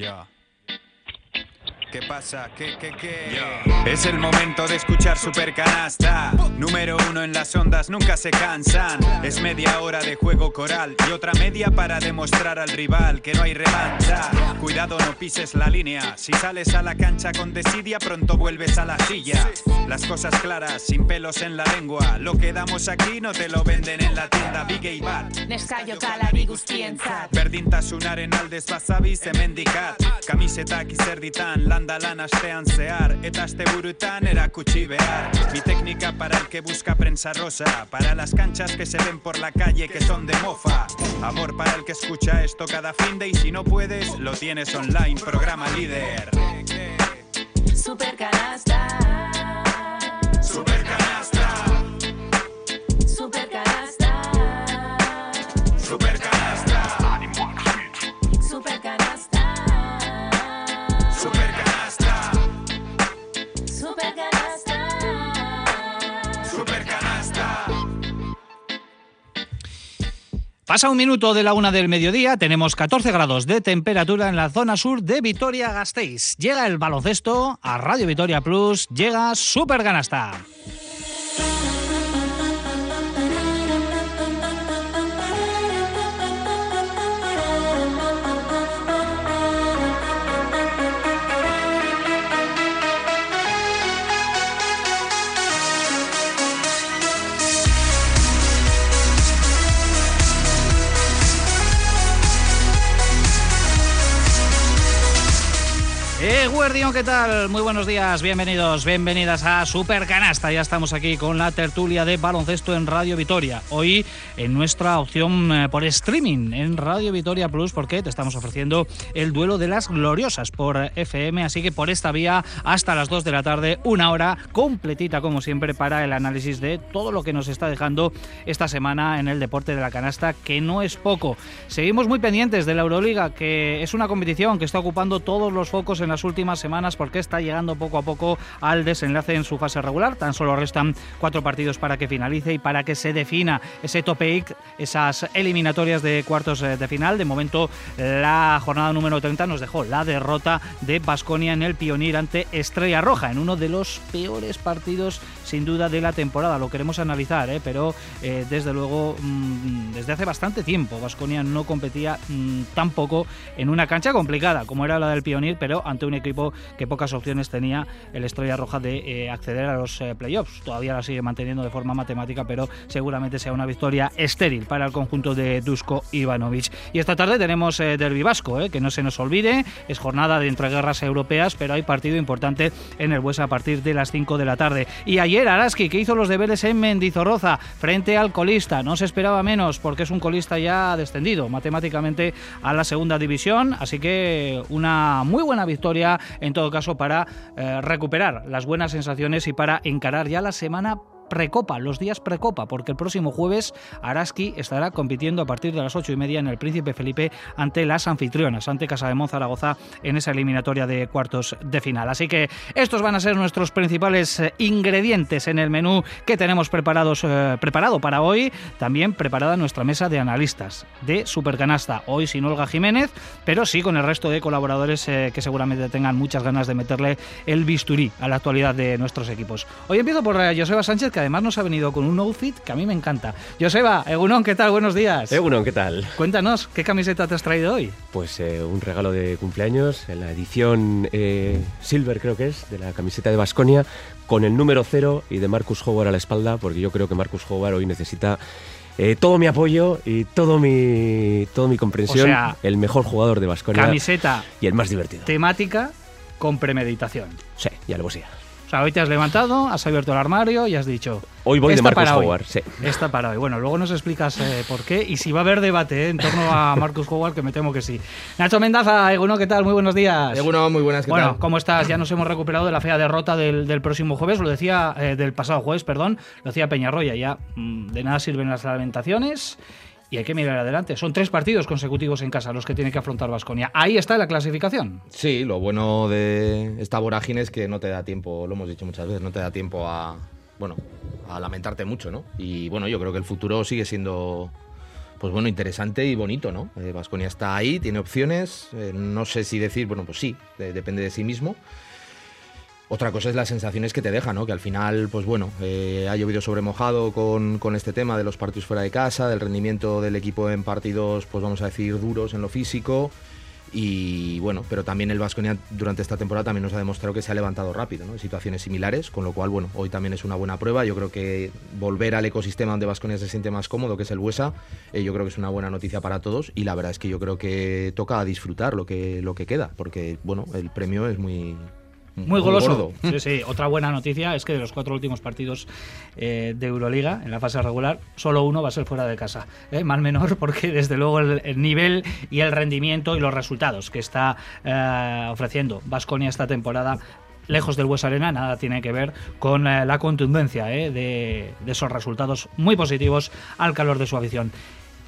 Ya. ¿Qué pasa? ¿Qué, qué, qué? Es el momento de escuchar Super Canasta. Número uno en las ondas, nunca se cansan. Es media hora de juego coral y otra media para demostrar al rival que no hay revancha. Cuidado, no pises la línea. Si sales a la cancha con desidia, pronto vuelves a la silla. Las cosas claras, sin pelos en la lengua. Lo que damos aquí no te lo venden en la tienda Big y Bat. Neskaiokalari guztientzat Berdintasunaren aldez bazabiz hemendikat Kamisetak izerditan, landa lan astean zehar Eta asteburutan erakutsi behar. Mi técnica para el que busca prensa rosa. Para las canchas que se ven por la calle que son de mofa. Amor para el que escucha esto cada fin de Y si no puedes, lo tienes online, programa líder. Super canasta, Pasa un minuto de la una del mediodía, tenemos 14 grados de temperatura en la zona sur de Vitoria-Gasteiz. Llega el baloncesto a Radio Vitoria Plus, llega Super Ganasta. Eh, Guardión, ¿qué tal? Muy buenos días, bienvenidos, bienvenidas a Super Canasta. Ya estamos aquí con la tertulia de baloncesto en Radio Vitoria. Hoy en nuestra opción eh, por streaming en Radio Vitoria Plus, porque te estamos ofreciendo el duelo de las gloriosas por FM. Así que por esta vía, hasta las 2 de la tarde, una hora completita, como siempre, para el análisis de todo lo que nos está dejando esta semana en el deporte de la canasta, que no es poco. Seguimos muy pendientes de la Euroliga, que es una competición que está ocupando todos los focos en las últimas semanas porque está llegando poco a poco al desenlace en su fase regular. Tan solo restan cuatro partidos para que finalice y para que se defina ese top 8, esas eliminatorias de cuartos eh, de final. De momento, la jornada número 30 nos dejó la derrota de Basconia en el Pionir ante Estrella Roja, en uno de los peores partidos sin duda de la temporada. Lo queremos analizar, ¿eh? pero eh, desde luego, mm, desde hace bastante tiempo, Basconia no competía mm, tan poco en una cancha complicada como era la del Pionir, pero ante un equipo que pocas opciones tenía el Estrella Roja de eh, acceder a los eh, playoffs. Todavía la sigue manteniendo de forma matemática, pero seguramente sea una victoria estéril para el conjunto de Dusko Ivanovic. Y esta tarde tenemos eh, Derby Vasco, eh, que no se nos olvide, es jornada de entreguerras europeas, pero hay partido importante en el Buesa a partir de las 5 de la tarde. Y ayer Araski, que hizo los deberes en Mendizorroza, frente al colista, no se esperaba menos porque es un colista ya descendido matemáticamente a la segunda división, así que una muy buena victoria en todo caso para eh, recuperar las buenas sensaciones y para encarar ya la semana precopa, los días precopa, porque el próximo jueves Araski estará compitiendo a partir de las ocho y media en el Príncipe Felipe ante las anfitrionas, ante Casa de Zaragoza en esa eliminatoria de cuartos de final. Así que estos van a ser nuestros principales eh, ingredientes en el menú que tenemos preparados, eh, preparado para hoy. También preparada nuestra mesa de analistas de Supercanasta. Hoy sin Olga Jiménez, pero sí con el resto de colaboradores eh, que seguramente tengan muchas ganas de meterle el bisturí a la actualidad de nuestros equipos. Hoy empiezo por eh, Joseba Sánchez, que además nos ha venido con un outfit que a mí me encanta. Joseba, Egunon, ¿qué tal? Buenos días. Egunon, ¿qué tal? Cuéntanos, ¿qué camiseta te has traído hoy? Pues eh, un regalo de cumpleaños, en la edición eh, Silver creo que es, de la camiseta de Basconia, con el número cero y de Marcus Howard a la espalda, porque yo creo que Marcus Howard hoy necesita eh, todo mi apoyo y todo mi, todo mi comprensión. O sea, el mejor jugador de Basconia Camiseta y el más divertido. temática con premeditación. Sí, ya lo sé. O sea, hoy te has levantado, has abierto el armario y has dicho... Hoy voy de "Esta Marcus para hoy". Howard, sí. Esta para hoy. Bueno, luego nos explicas eh, por qué y si va a haber debate eh, en torno a Marcus Howard, que me temo que sí. Nacho Mendaza, Eguno, ¿qué tal? Muy buenos días. Eguno, muy buenas, ¿qué Bueno, tal? ¿cómo estás? Ya nos hemos recuperado de la fea derrota del, del próximo jueves, lo decía, eh, del pasado jueves, perdón, lo decía Peñarroya, ya mm, de nada sirven las lamentaciones y hay que mirar adelante. Son tres partidos consecutivos en casa los que tiene que afrontar Vasconia. Ahí está la clasificación. Sí, lo bueno de esta vorágine es que no te da tiempo, lo hemos dicho muchas veces, no te da tiempo a, bueno, a lamentarte mucho, ¿no? Y bueno, yo creo que el futuro sigue siendo pues bueno, interesante y bonito, ¿no? Vasconia está ahí, tiene opciones, no sé si decir, bueno, pues sí, depende de sí mismo. Otra cosa es las sensaciones que te deja, ¿no? Que al final, pues bueno, eh, ha llovido sobre mojado con, con, este tema de los partidos fuera de casa, del rendimiento del equipo en partidos, pues vamos a decir, duros en lo físico. Y bueno, pero también el Vasconia durante esta temporada también nos ha demostrado que se ha levantado rápido, ¿no? En situaciones similares, con lo cual, bueno, hoy también es una buena prueba. Yo creo que volver al ecosistema donde Vasconia se siente más cómodo, que es el Huesa, eh, yo creo que es una buena noticia para todos. Y la verdad es que yo creo que toca disfrutar lo que, lo que queda, porque bueno, el premio es muy, muy goloso. Sí, sí. Otra buena noticia es que de los cuatro últimos partidos eh, de Euroliga en la fase regular, solo uno va a ser fuera de casa. ¿eh? Mal menor porque desde luego el, nivel y el rendimiento y los resultados que está eh, ofreciendo Vasconia esta temporada lejos del Hues Arena, nada tiene que ver con la contundencia de, de, esos resultados muy positivos al calor de su afición.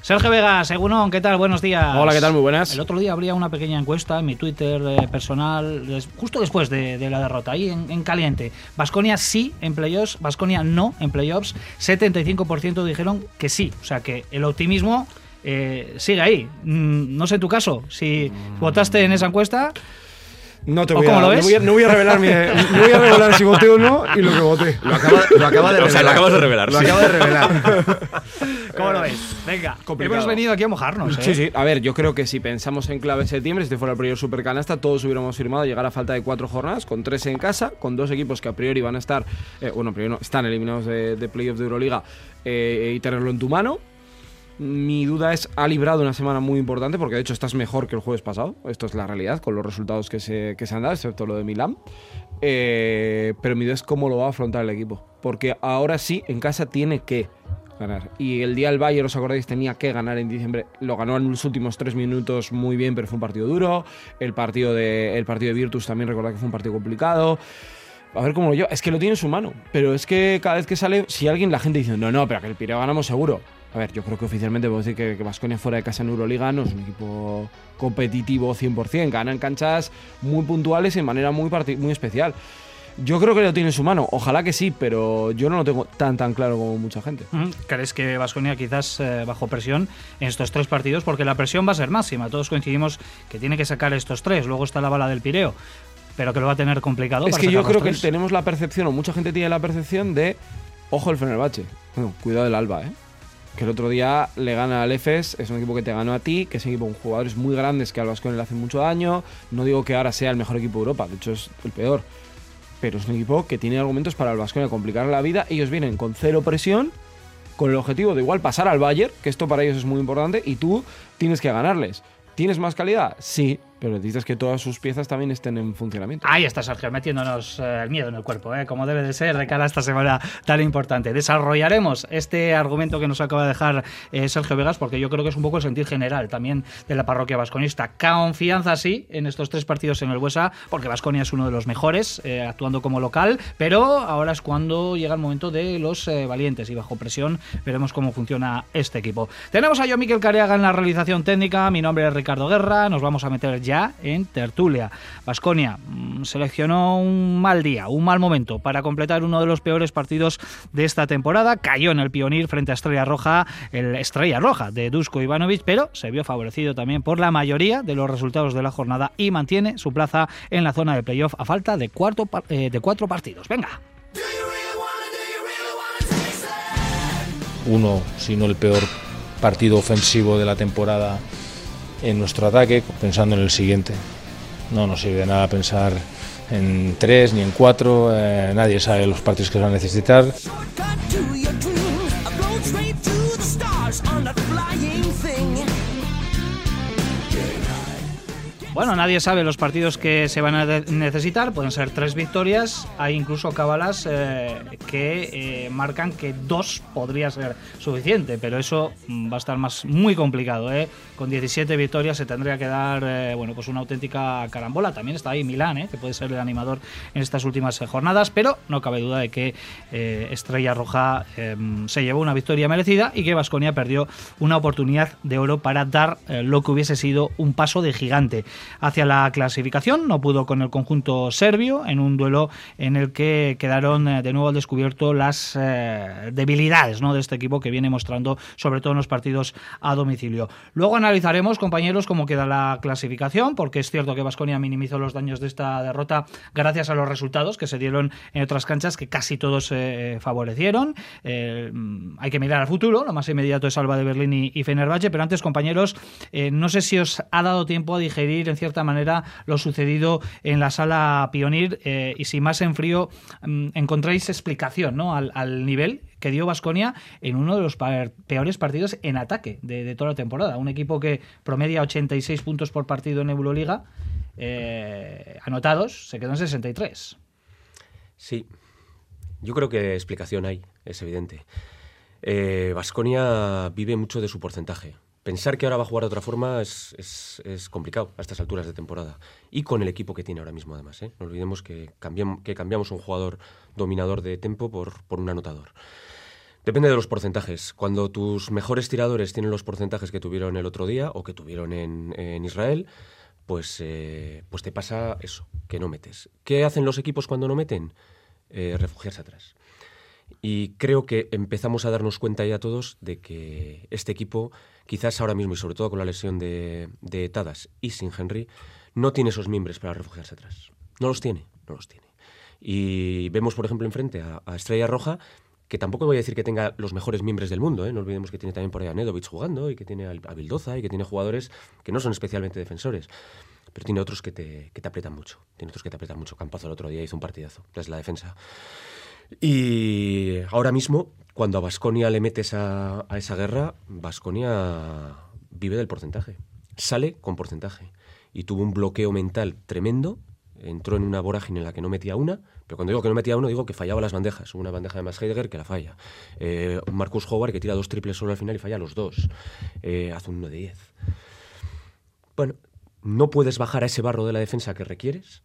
Sergio Vega, según ¿qué tal? Buenos días. Hola, ¿qué tal? Muy buenas. El otro día habría una pequeña encuesta en mi Twitter eh, personal, justo después de, la derrota, ahí en, caliente. Vasconia sí en playoffs, Vasconia no en playoffs. 75% dijeron que sí. O sea que el optimismo eh, sigue ahí. Mm, no sé en tu caso, si votaste en esa encuesta. No te voy, a, no voy, a, no voy a revelar mi, no voy a revelar si voté o no y lo que voté. Lo acaba, lo acaba de revelar. O sea, lo acabas de revelar. Lo acaba de revelar. ¿Cómo lo ves? Venga, Complicado. hemos venido aquí a mojarnos. ¿eh? Sí, sí. A ver, yo creo que si pensamos en clave en septiembre, si este fuera el primer supercanasta, todos hubiéramos firmado llegar a falta de cuatro jornadas, con tres en casa, con dos equipos que a priori van a estar, eh, bueno, primero están eliminados de, de playoff de Euroliga eh, y tenerlo en tu mano mi duda es, ha librado una semana muy importante porque de hecho estás mejor que el jueves pasado. Esto es la realidad con los resultados que se, que se han dado, excepto lo de Milán. Eh, pero mi duda es cómo lo va a afrontar el equipo. Porque ahora sí, en casa tiene que ganar. Y el día del Bayern, ¿os acordáis? Tenía que ganar en diciembre. Lo ganó en los últimos tres minutos muy bien, pero fue un partido duro. El partido de, el partido de Virtus también recordad que fue un partido complicado. A ver cómo lo lleva. Es que lo tiene en su mano. Pero es que cada vez que sale, si alguien, la gente dice, no, no, pero que el Pireo ganamos seguro. A ver, yo creo que oficialmente puedo decir que, Vasconia fuera de casa en Euroliga no es un equipo competitivo 100%. Ganan canchas muy puntuales y de manera muy, muy especial. Yo creo que lo tiene en su mano. Ojalá que sí, pero yo no lo tengo tan tan claro como mucha gente. ¿Crees que Vasconia quizás eh, bajo presión en estos tres partidos? Porque la presión va a ser máxima. Todos coincidimos que tiene que sacar estos tres. Luego está la bala del Pireo. Pero que lo va a tener complicado. Es que yo creo que tenemos la percepción, o mucha gente tiene la percepción de ojo el Fenerbahce. Bueno, cuidado del Alba, ¿eh? Que el otro día le gana al EFES, es un equipo que te ganó a ti, que es un equipo con jugadores muy grandes que al Vasconia le hacen mucho daño. No digo que ahora sea el mejor equipo de Europa, de hecho es el peor. Pero es un equipo que tiene argumentos para el Vasconia complicar la vida. Ellos vienen con cero presión, con el objetivo de igual pasar al Bayern, que esto para ellos es muy importante, y tú tienes que ganarles. ¿Tienes más calidad? Sí, pero dices que todas sus piezas también estén en funcionamiento. Ahí está Sergio, metiéndonos eh, el miedo en el cuerpo, ¿eh? como debe de ser de cara a esta semana tan importante. Desarrollaremos este argumento que nos acaba de dejar eh, Sergio Vegas, porque yo creo que es un poco el sentir general también de la parroquia vasconista. Confianza, sí, en estos tres partidos en el Buesa, porque Vasconia es uno de los mejores, eh, actuando como local, pero ahora es cuando llega el momento de los valientes y bajo presión veremos cómo funciona este equipo. Tenemos a yo, Miquel Careaga, en la realización técnica. Mi nombre es Ricardo Guerra. Nos vamos a meter ya en tertulia. Vasconia mm, seleccionó un mal día, un mal momento para completar uno de los peores partidos de esta temporada. Cayó en el Pionir frente a Estrella Roja, el Estrella Roja de Dusko Ivanovic, pero se vio favorecido también por la mayoría de los resultados de la jornada y mantiene su plaza en la zona de playoff a falta de, eh, de cuatro partidos. Venga. Uno, si no el peor partido ofensivo de la temporada en nuestro ataque pensando en el siguiente. No nos sirve de nada pensar en tres ni en cuatro, eh, nadie sabe los partidos que se van a necesitar. Bueno, nadie sabe los partidos que se van a necesitar, pueden ser tres victorias, hay incluso cábalas eh, que eh, marcan que dos podría ser suficiente, pero eso mm, va a estar más muy complicado. ¿eh? Con 17 victorias se tendría que dar eh, bueno, pues una auténtica carambola. También está ahí Milán, que puede ser el animador en estas últimas jornadas, pero no cabe duda de que Estrella Roja se llevó una victoria merecida y que Vasconia perdió una oportunidad de oro para dar lo que hubiese sido un paso de gigante. Hacia la clasificación. No pudo con el conjunto serbio en un duelo en el que quedaron eh, de nuevo al descubierto las eh, debilidades ¿no? de este equipo que viene mostrando, sobre todo en los partidos a domicilio. Luego analizaremos, compañeros, cómo queda la clasificación, porque es cierto que Vasconia minimizó los daños de esta derrota gracias a los resultados que se dieron en otras canchas que casi todos eh, favorecieron. hay que mirar al futuro, lo más inmediato es Alba de Berlín y, y Fenerbahce, pero antes, compañeros, no sé si os ha dado tiempo a digerir en cierta manera lo sucedido en la sala Pionir y si más en frío mm, encontráis explicación ¿no? al, nivel que dio Vasconia en uno de los peores partidos en ataque de, toda la temporada. Un equipo que promedia 86 puntos por partido en Euroliga, eh, anotados, se quedó en 63. Sí, yo creo que explicación hay, es evidente. Vasconia eh, vive mucho de su porcentaje. Pensar que ahora va a jugar de otra forma es, complicado a estas alturas de temporada. Y con el equipo que tiene ahora mismo, además. ¿eh? No olvidemos que, que cambiamos un jugador dominador de tempo por, un anotador. Depende de los porcentajes. Cuando tus mejores tiradores tienen los porcentajes que tuvieron el otro día o que tuvieron en, Israel, pues, eh, pues te pasa eso, que no metes. ¿Qué hacen los equipos cuando no meten? Eh, refugiarse atrás. Y creo que empezamos a darnos cuenta ya todos de que este equipo quizás ahora mismo, y sobre todo con la lesión de, Tadas y sin Henry, no tiene esos miembros para refugiarse atrás. No los tiene, no los tiene. Y vemos, por ejemplo, enfrente a, Estrella Roja, que tampoco voy a decir que tenga los mejores miembros del mundo, ¿eh? no olvidemos que tiene también por ahí a Nedovic jugando, y que tiene a Bildoza, y que tiene jugadores que no son especialmente defensores pero tiene otros que te, que te aprietan mucho. Tiene otros que te aprietan mucho. Campazo el otro día hizo un partidazo desde la defensa. Y ahora mismo, cuando a Basconia le metes a, esa guerra, Basconia vive del porcentaje. Sale con porcentaje. Y tuvo un bloqueo mental tremendo. Entró en una vorágine en la que no metía una, pero cuando digo que no metía uno, digo que fallaba las bandejas. Una bandeja de Max Heidegger que la falla. Eh, Marcus Howard que tira dos triples solo al final y falla los dos. Eh, hace un 1 de 10. Bueno, no puedes bajar a ese barro de la defensa que requieres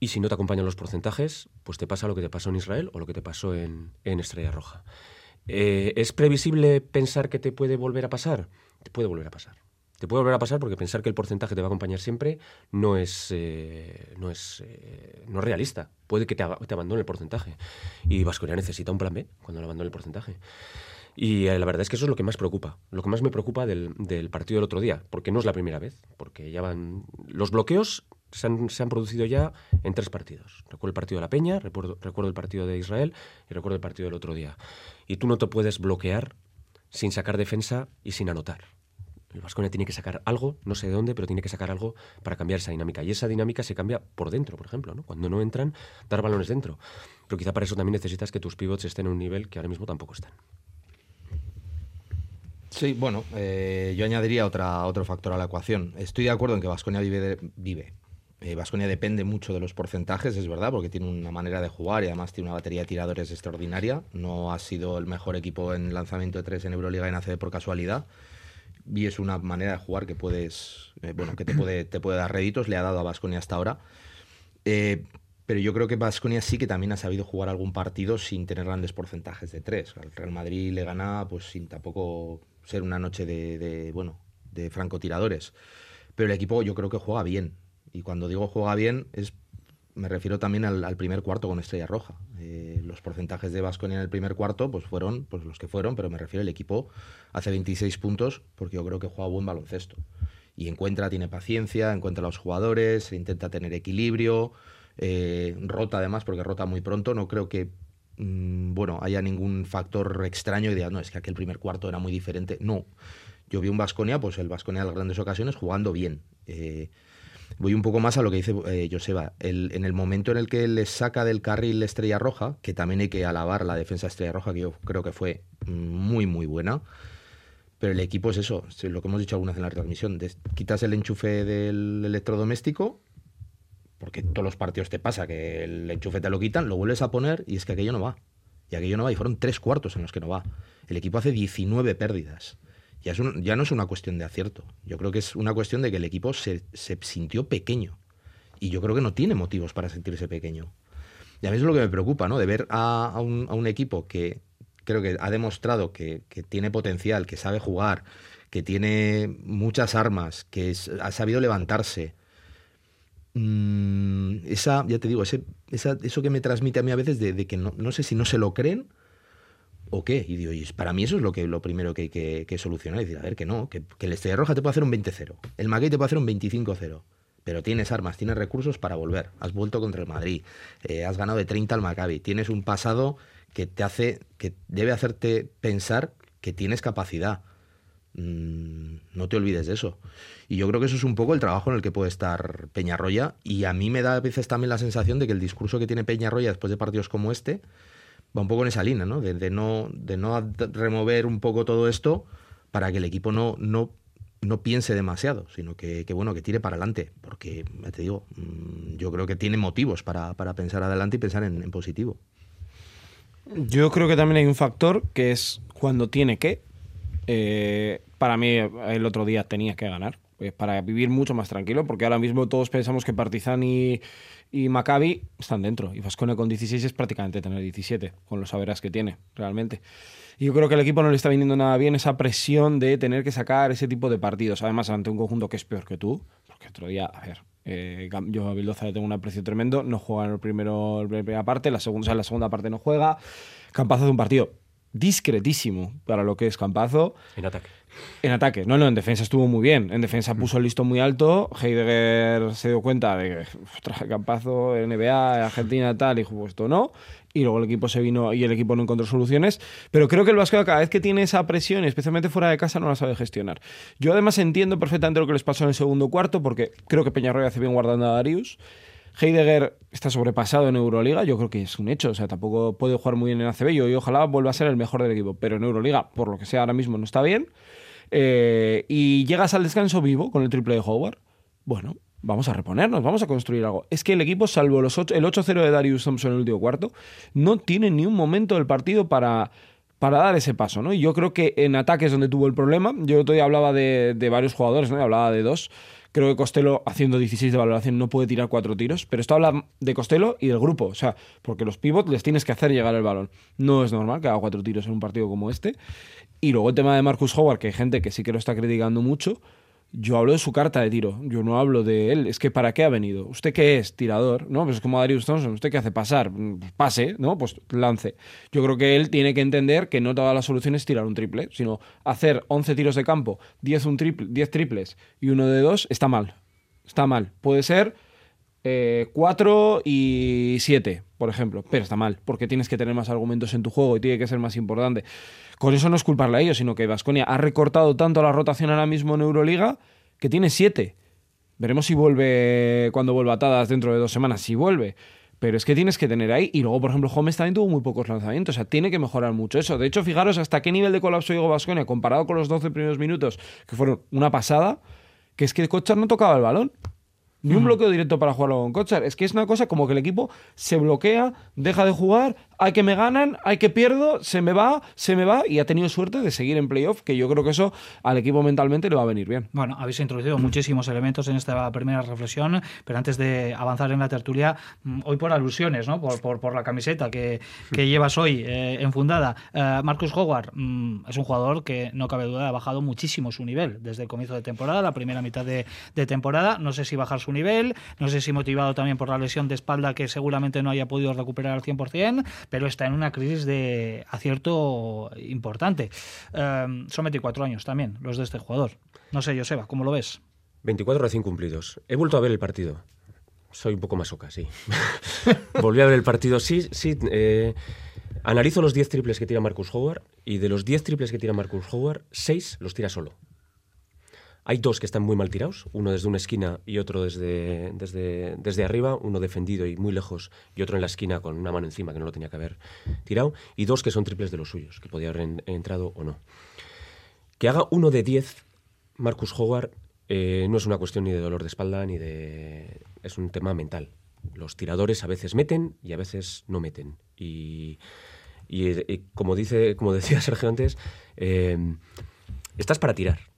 y si no te acompañan los porcentajes, pues te pasa lo que te pasó en Israel o lo que te pasó en, Estrella Roja. Eh, ¿Es previsible pensar que te puede volver a pasar? Te puede volver a pasar. Te puede volver a pasar porque pensar que el porcentaje te va a acompañar siempre no es, eh, no es, eh, no es realista. Puede que te, te, abandone el porcentaje. Y Vasconia necesita un plan B cuando le abandone el porcentaje. Y la verdad es que eso es lo que más preocupa. Lo que más me preocupa del, del partido del otro día. Porque no es la primera vez. Porque ya van. Los bloqueos se han, producido ya en tres partidos. Recuerdo el partido de La Peña, recuerdo, el partido de Israel y recuerdo el partido del otro día. Y tú no te puedes bloquear sin sacar defensa y sin anotar. El Vasconia tiene que sacar algo, no sé de dónde, pero tiene que sacar algo para cambiar esa dinámica. Y esa dinámica se cambia por dentro, por ejemplo. ¿no? Cuando no entran, dar balones dentro. Pero quizá para eso también necesitas que tus pivots estén en un nivel que ahora mismo tampoco están. Sí, bueno, eh, yo añadiría otro factor a la ecuación. Estoy de acuerdo en que Vasconia vive, vive Vasconia eh, depende mucho de los porcentajes, es verdad, porque tiene una manera de jugar y además tiene una batería de tiradores extraordinaria. No ha sido el mejor equipo en lanzamiento de tres en Euroliga y en ACB por casualidad. Y es una manera de jugar que puedes, eh, bueno, que te puede, te puede dar réditos, le ha dado a Vasconia hasta ahora. Eh, pero yo creo que Vasconia sí que también ha sabido jugar algún partido sin tener grandes porcentajes de tres. Al Real Madrid le gana pues sin tampoco ser una noche de, de bueno, de francotiradores. Pero el equipo yo creo que juega bien y cuando digo juega bien, es me refiero también al, primer cuarto con Estrella Roja. Eh, los porcentajes de Vasconia en el primer cuarto pues fueron pues los que fueron, pero me refiero al equipo hace 26 puntos porque yo creo que juega buen baloncesto. Y encuentra, tiene paciencia, encuentra a los jugadores, intenta tener equilibrio, eh, rota además porque rota muy pronto. No creo que mm, bueno haya ningún factor extraño y diga, no, es que aquel primer cuarto era muy diferente. No. Yo vi un Vasconia, pues el Vasconia en las grandes ocasiones jugando bien. Eh, voy un poco más a lo que dice eh, Joseba. en el momento en el que le saca del carril la Estrella Roja, que también hay que alabar la defensa Estrella Roja, que yo creo que fue muy, muy buena. Pero el equipo es eso, lo que hemos dicho alguna vez en la retransmisión. quitas el enchufe del electrodoméstico, porque todos los partidos te pasa que el enchufe te lo quitan, lo vuelves a poner y es que aquello no va. Y aquello no va, y fueron tres cuartos en los que no va. El equipo hace 19 pérdidas ya, ya no es una cuestión de acierto. Yo creo que es una cuestión de que el equipo se, sintió pequeño. Y yo creo que no tiene motivos para sentirse pequeño. Y a mí es lo que me preocupa, ¿no? De ver a, un, equipo que creo que ha demostrado que, tiene potencial, que sabe jugar, que tiene muchas armas, que ha sabido levantarse, mm, esa, ya te digo, ese, eso que me transmite a mí a veces de, de que no, no sé si no se lo creen o qué. Y digo, es- para mí eso es lo, que, lo primero que hay que, solucionar. Y decir, a ver, que no, que, que el Estrella Roja te puede hacer un 20-0, el Maguey te puede hacer un 25-0. Pero tienes armas, tienes recursos para volver. Has vuelto contra el Madrid, eh, has ganado de 30 al Maccabi, tienes un pasado que te hace, que debe hacerte pensar que tienes capacidad. Mm, no te olvides de eso. Y yo creo que eso es un poco el trabajo en el que puede estar Peñarroya. Y a mí me da a veces también la sensación de que el discurso que tiene Peñarroya después de partidos como este va un poco en esa línea, ¿no? De, no, de no remover un poco todo esto para que el equipo no, no, no piense demasiado, sino que, bueno, que tire para adelante. Porque, ya te digo, mm, yo creo que tiene motivos para, para pensar adelante y pensar en, positivo. Yo creo que también hay un factor que es cuando tiene que. eh, para mí, el otro día tenía que ganar. eh, para vivir mucho más tranquilo, porque ahora mismo todos pensamos que Partizan y, Maccabi están dentro. Y Vasconia con 16 es prácticamente tener 17, con los saberas que tiene, realmente. Y yo creo que al equipo no le está viniendo nada bien esa presión de tener que sacar ese tipo de partidos. Además, ante un conjunto que es peor que tú, porque otro día, a ver, eh, yo a Bildoza le tengo un aprecio tremendo, no juega en el primero, la primera parte, la segunda, o sea, la segunda parte no juega. Campazo hace un partido discretísimo para lo que es Campazo. En ataque. En ataque, no, no, en defensa estuvo muy bien. En defensa puso el listón muy alto. Heidegger se dio cuenta de que "Ostras, Campazo, NBA, Argentina, tal, y dijo, pues esto no. Y luego el equipo se vino y el equipo no encontró soluciones. Pero creo que el Vasco cada vez que tiene esa presión, especialmente fuera de casa, no la sabe gestionar. Yo además entiendo perfectamente lo que les pasó en el segundo cuarto, porque creo que Peñarroya hace bien guardando a Darius. Heidegger está sobrepasado en Euroliga, yo creo que es un hecho, o sea, tampoco puede jugar muy bien en ACB y ojalá vuelva a ser el mejor del equipo, pero en Euroliga, por lo que sea, ahora mismo no está bien. Eh, y llegas al descanso vivo con el triple de Howard. Bueno, vamos a reponernos, vamos a construir algo. Es que el equipo, salvo ocho- el 8-0 de Darius Thompson en el último cuarto, no tiene ni un momento del partido para, para dar ese paso, ¿no? Y yo creo que en ataque es donde tuvo el problema. Yo el otro día hablaba de, de varios jugadores, ¿no? Hablaba de dos. Creo que Costello, haciendo 16 de valoración, no puede tirar cuatro tiros. Pero esto habla de Costello y del grupo. O sea, porque los pivots les tienes que hacer llegar el balón. No es normal que haga cuatro tiros en un partido como este. Y luego el tema de Marcus Howard, que hay gente que sí que lo está criticando mucho. Yo hablo de su carta de tiro, yo no hablo de él. Es que ¿para qué ha venido? ¿Usted qué es? Tirador, ¿no? Pues es como Darius Thompson, ¿usted qué hace? Pasar, pase, ¿no? Pues lance. Yo creo que él tiene que entender que no toda la solución es tirar un triple, sino hacer 11 tiros de campo, 10, un triple, 10 triples y uno de dos, está mal. Está mal. Puede ser 4 y 7, por ejemplo, pero está mal, porque tienes que tener más argumentos en tu juego y tiene que ser más importante. Con eso no es culparle a ellos, sino que Vasconia ha recortado tanto la rotación ahora mismo en Euroliga que tiene 7. Veremos si vuelve cuando vuelva atadas dentro de dos semanas, si vuelve. Pero es que tienes que tener ahí. Y luego, por ejemplo, Gómez también tuvo muy pocos lanzamientos. O sea, tiene que mejorar mucho eso. De hecho, fijaros hasta qué nivel de colapso llegó Vasconia comparado con los 12 primeros minutos, que fueron una pasada, que es que Kochar no tocaba el balón. Ni un bloqueo directo para jugarlo con Kochar. Es que es una cosa como que el equipo se bloquea, deja de jugar, hay que me ganan, hay que pierdo, se me va, se me va, y ha tenido suerte de seguir en playoff, que yo creo que eso al equipo mentalmente le va a venir bien. Bueno, habéis introducido muchísimos elementos en esta primera reflexión, pero antes de avanzar en la tertulia, mm, hoy por alusiones, ¿no? por, por, por la camiseta que, que llevas hoy eh, enfundada, eh, Marcus Howard mm, es un jugador que no cabe duda ha bajado muchísimo su nivel desde el comienzo de temporada, la primera mitad de, de temporada. No sé si bajar su nivel, no sé si motivado también por la lesión de espalda que seguramente no haya podido recuperar al 100%, pero está en una crisis de acierto importante. Eh, son 24 años también los de este jugador. No sé, Joseba, ¿cómo lo ves? 24 recién cumplidos. He vuelto a ver el partido. Soy un poco masoca, sí. Volví a ver el partido, sí, sí. eh, analizo los 10 triples que tira Marcus Howard y de los 10 triples que tira Marcus Howard, 6 los tira solo. Hay dos que están muy mal tirados, uno desde una esquina y otro desde, desde, desde arriba, uno defendido y muy lejos y otro en la esquina con una mano encima que no lo tenía que haber tirado, y dos que son triples de los suyos, que podía haber en- entrado o no. Que haga uno de 10 Marcus Howard eh, no es una cuestión ni de dolor de espalda ni de... es un tema mental. Los tiradores a veces meten y a veces no meten. Y, y, eh, como, dice, como decía Sergio antes, eh, estás para tirar.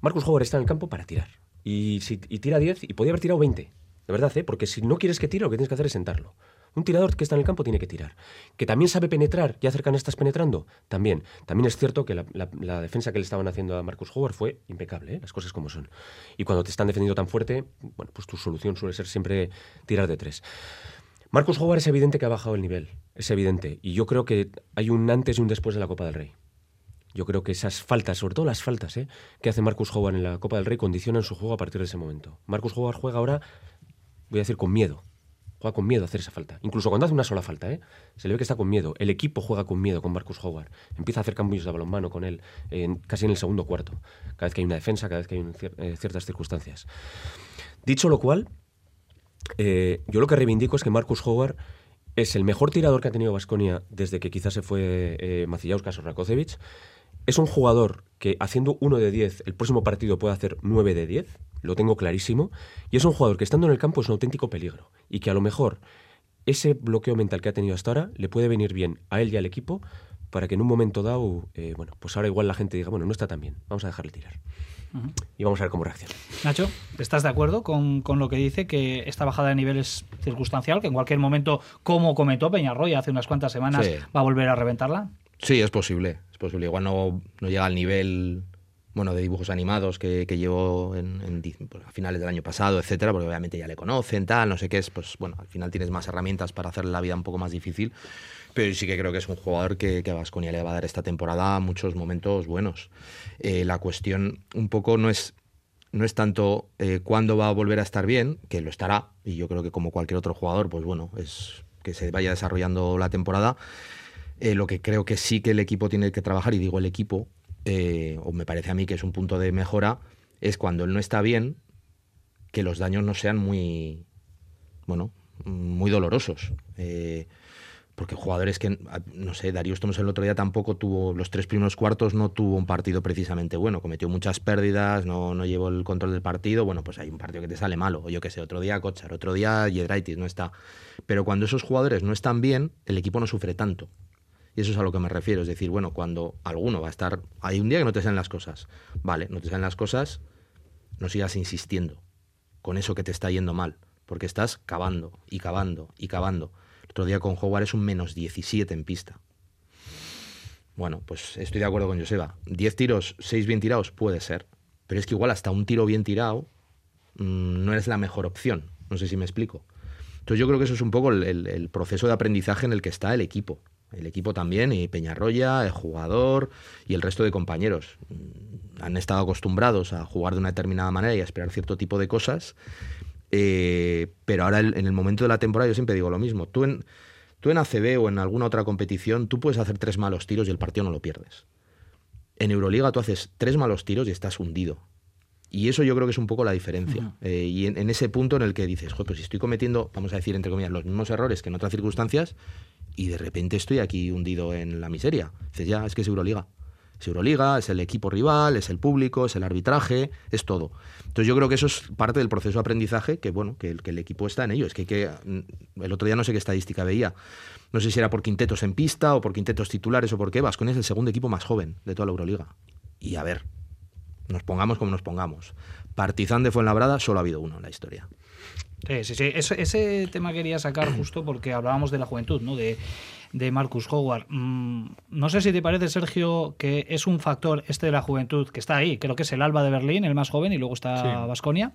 Marcus Howard está en el campo para tirar. Y, si, tira 10 y podía haber tirado 20. De verdad, ¿eh? Porque si no quieres que tire, lo que tienes que hacer es sentarlo. Un tirador que está en el campo tiene que tirar. Que también sabe penetrar y hacer canastas penetrando, también. También es cierto que la defensa que le estaban haciendo a Marcus Howard fue impecable, ¿eh? las cosas como son. Y cuando te están defendiendo tan fuerte, bueno, pues tu solución suele ser siempre tirar de tres. Marcus Howard es evidente que ha bajado el nivel, es evidente. Y yo creo que hay un antes y un después de la Copa del Rey. Yo creo que esas faltas, sobre todo las faltas ¿eh? que hace Marcus Howard en la Copa del Rey, condicionan su juego a partir de ese momento. Marcus Howard juega ahora, voy a decir, con miedo. Juega con miedo a hacer esa falta. Incluso cuando hace una sola falta, ¿eh? se le ve que está con miedo. El equipo juega con miedo con Marcus Howard. Empieza a hacer cambios de balonmano con él, casi en el segundo cuarto. Cada vez que hay una defensa, cada vez que hay eh, ciertas circunstancias. Dicho lo cual, eh, yo lo que reivindico es que Marcus Howard es el mejor tirador que ha tenido Vasconia desde que quizás se fue eh, Macillauskas o. Es un jugador que haciendo 1 de 10 el próximo partido puede hacer 9 de 10, lo tengo clarísimo. Y es un jugador que estando en el campo es un auténtico peligro. Y que a lo mejor ese bloqueo mental que ha tenido hasta ahora le puede venir bien a él y al equipo para que en un momento dado, eh, bueno, pues ahora igual la gente diga, bueno, no está tan bien, vamos a dejarle tirar. Y vamos a ver cómo reacciona. Nacho, ¿estás de acuerdo con, con lo que dice que esta bajada de nivel es circunstancial, que en cualquier momento, como comentó Peñarroya hace unas cuantas semanas, Sí. va a volver a reventarla? Sí, es posible, es posible. Igual no, no llega al nivel bueno, de dibujos animados que, que llevó en, en pues, a finales del año pasado, etcétera, porque obviamente ya le conocen, tal, no sé qué es, pues bueno, al final tienes más herramientas para hacerle la vida un poco más difícil. Pero sí que creo que es un jugador que, que a Baskonia le va a dar esta temporada muchos momentos buenos. Eh, la cuestión un poco no es no es tanto eh, cuándo va a volver a estar bien, que lo estará, y yo creo que como cualquier otro jugador, pues bueno, es que se vaya desarrollando la temporada. Eh, lo que creo que sí que el equipo tiene que trabajar, y digo el equipo, eh, o me parece a mí que es un punto de mejora, es cuando él no está bien, que los daños no sean muy, bueno, muy dolorosos. Eh, porque jugadores que, no sé, Darius Thomas el otro día tampoco tuvo, los tres primeros cuartos no tuvo un partido precisamente bueno, cometió muchas pérdidas, no, no llevó el control del partido, bueno, pues hay un partido que te sale malo, o yo qué sé, otro día Kochar, otro día Yedraitis, no está. Pero cuando esos jugadores no están bien, el equipo no sufre tanto. Y eso es a lo que me refiero, es decir, bueno, cuando alguno va a estar, hay un día que no te salen las cosas, vale, no te salen las cosas, no sigas insistiendo con eso que te está yendo mal, porque estás cavando y cavando y cavando. El otro día con Howard es un menos 17 en pista. Bueno, pues estoy de acuerdo con Joseba. 10 tiros, 6 bien tirados, puede ser. Pero es que igual hasta un tiro bien tirado mm, no es la mejor opción. No sé si me explico. Entonces yo creo que eso es un poco el, proceso de aprendizaje en el que está el equipo. El equipo también, y Peñarroya, el jugador y el resto de compañeros. Mm, Han estado acostumbrados a jugar de una determinada manera y a esperar cierto tipo de cosas. Eh, pero ahora en el momento de la temporada yo siempre digo lo mismo. Tú en, tú en ACB o en alguna otra competición, tú puedes hacer tres malos tiros y el partido no lo pierdes. En Euroliga tú haces tres malos tiros y estás hundido. Y eso yo creo que es un poco la diferencia. Eh, y en, en ese punto en el que dices, joder, pues si estoy cometiendo, vamos a decir, entre comillas, los mismos errores que en otras circunstancias, y de repente estoy aquí hundido en la miseria. Dices, ya, es que es Euroliga. Es Euroliga, es el equipo rival, es el público, es el arbitraje, es todo. Entonces yo creo que eso es parte del proceso de aprendizaje que, bueno, que el, que el equipo está en ello. Es que mm, el otro día no sé qué estadística veía. No sé si era por quintetos en pista o por quintetos titulares o por qué. Vasconia es el segundo equipo más joven de toda la Euroliga. Y a ver, nos pongamos como nos pongamos. Partizan de Fuenlabrada solo ha habido uno en la historia. Sí, sí, sí. Ese, ese tema quería sacar justo porque hablábamos de la juventud, ¿no? De, de Marcus Howard. Mm, no sé si te parece, Sergio, que es un factor este de la juventud que está ahí. Creo que es el Alba de Berlín, el más joven, y luego está Vasconia.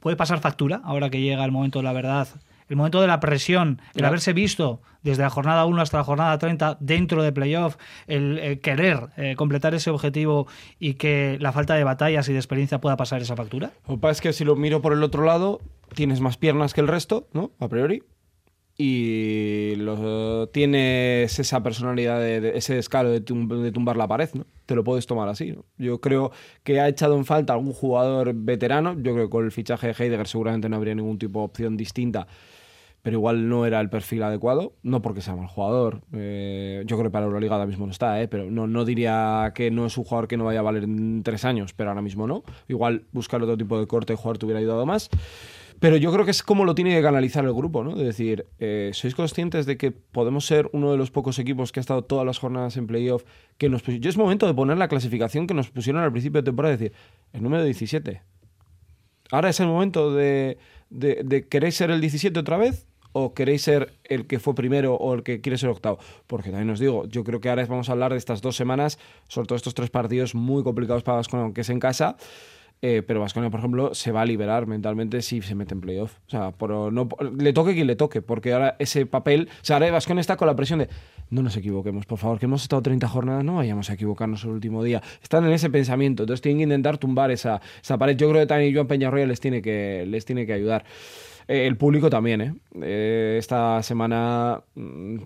puede pasar factura ahora que llega el momento de la verdad. El momento de la presión, el Claro. haberse visto desde la jornada 1 hasta la jornada 30 dentro de playoff, el, eh, querer eh, completar ese objetivo y que la falta de batallas y de experiencia pueda pasar esa factura. Lo que es que si lo miro por el otro lado, tienes más piernas que el resto, ¿no? A priori. Y lo- tienes esa personalidad, de, de- ese escalo de, tum- de tumbar la pared, ¿no? Te lo puedes tomar así, ¿no? Yo creo que ha echado en falta algún jugador veterano. Yo creo que con el fichaje de Heidegger seguramente no habría ningún tipo de opción distinta. Pero igual no era el perfil adecuado. No porque sea mal jugador. eh, yo creo que para Euroliga ahora mismo no está, ¿eh? Pero no, no diría que no es un jugador que no vaya a valer en tres años, pero ahora mismo no. Igual buscar otro tipo de corte de jugador te hubiera ayudado más. Pero yo creo que es como lo tiene que canalizar el grupo, ¿no? De decir, eh, ¿sois conscientes de que podemos ser uno de los pocos equipos que ha estado todas las jornadas en playoff? Que nos Yo es momento de poner la clasificación que nos pusieron al principio de temporada, decir, el número 17. Ahora es el momento de, de, de ¿queréis ser el 17 otra vez? O queréis ser el que fue primero o el que quiere ser octavo? Porque también os digo, yo creo que ahora vamos a hablar de estas dos semanas, sobre todo estos tres partidos muy complicados para Vasconia, aunque es en casa. Eh, pero Vasconia, por ejemplo, se va a liberar mentalmente si se mete en playoff. O sea, por, no, le toque quien le toque, porque ahora ese papel. O sea, ahora Vasconia está con la presión de no nos equivoquemos, por favor, que hemos estado 30 jornadas, no vayamos a equivocarnos el último día. Están en ese pensamiento, entonces tienen que intentar tumbar esa, esa pared. Yo creo que también Joan Peñarroya les tiene que, les tiene que ayudar. Eh, el público también, ¿eh? eh esta semana mm,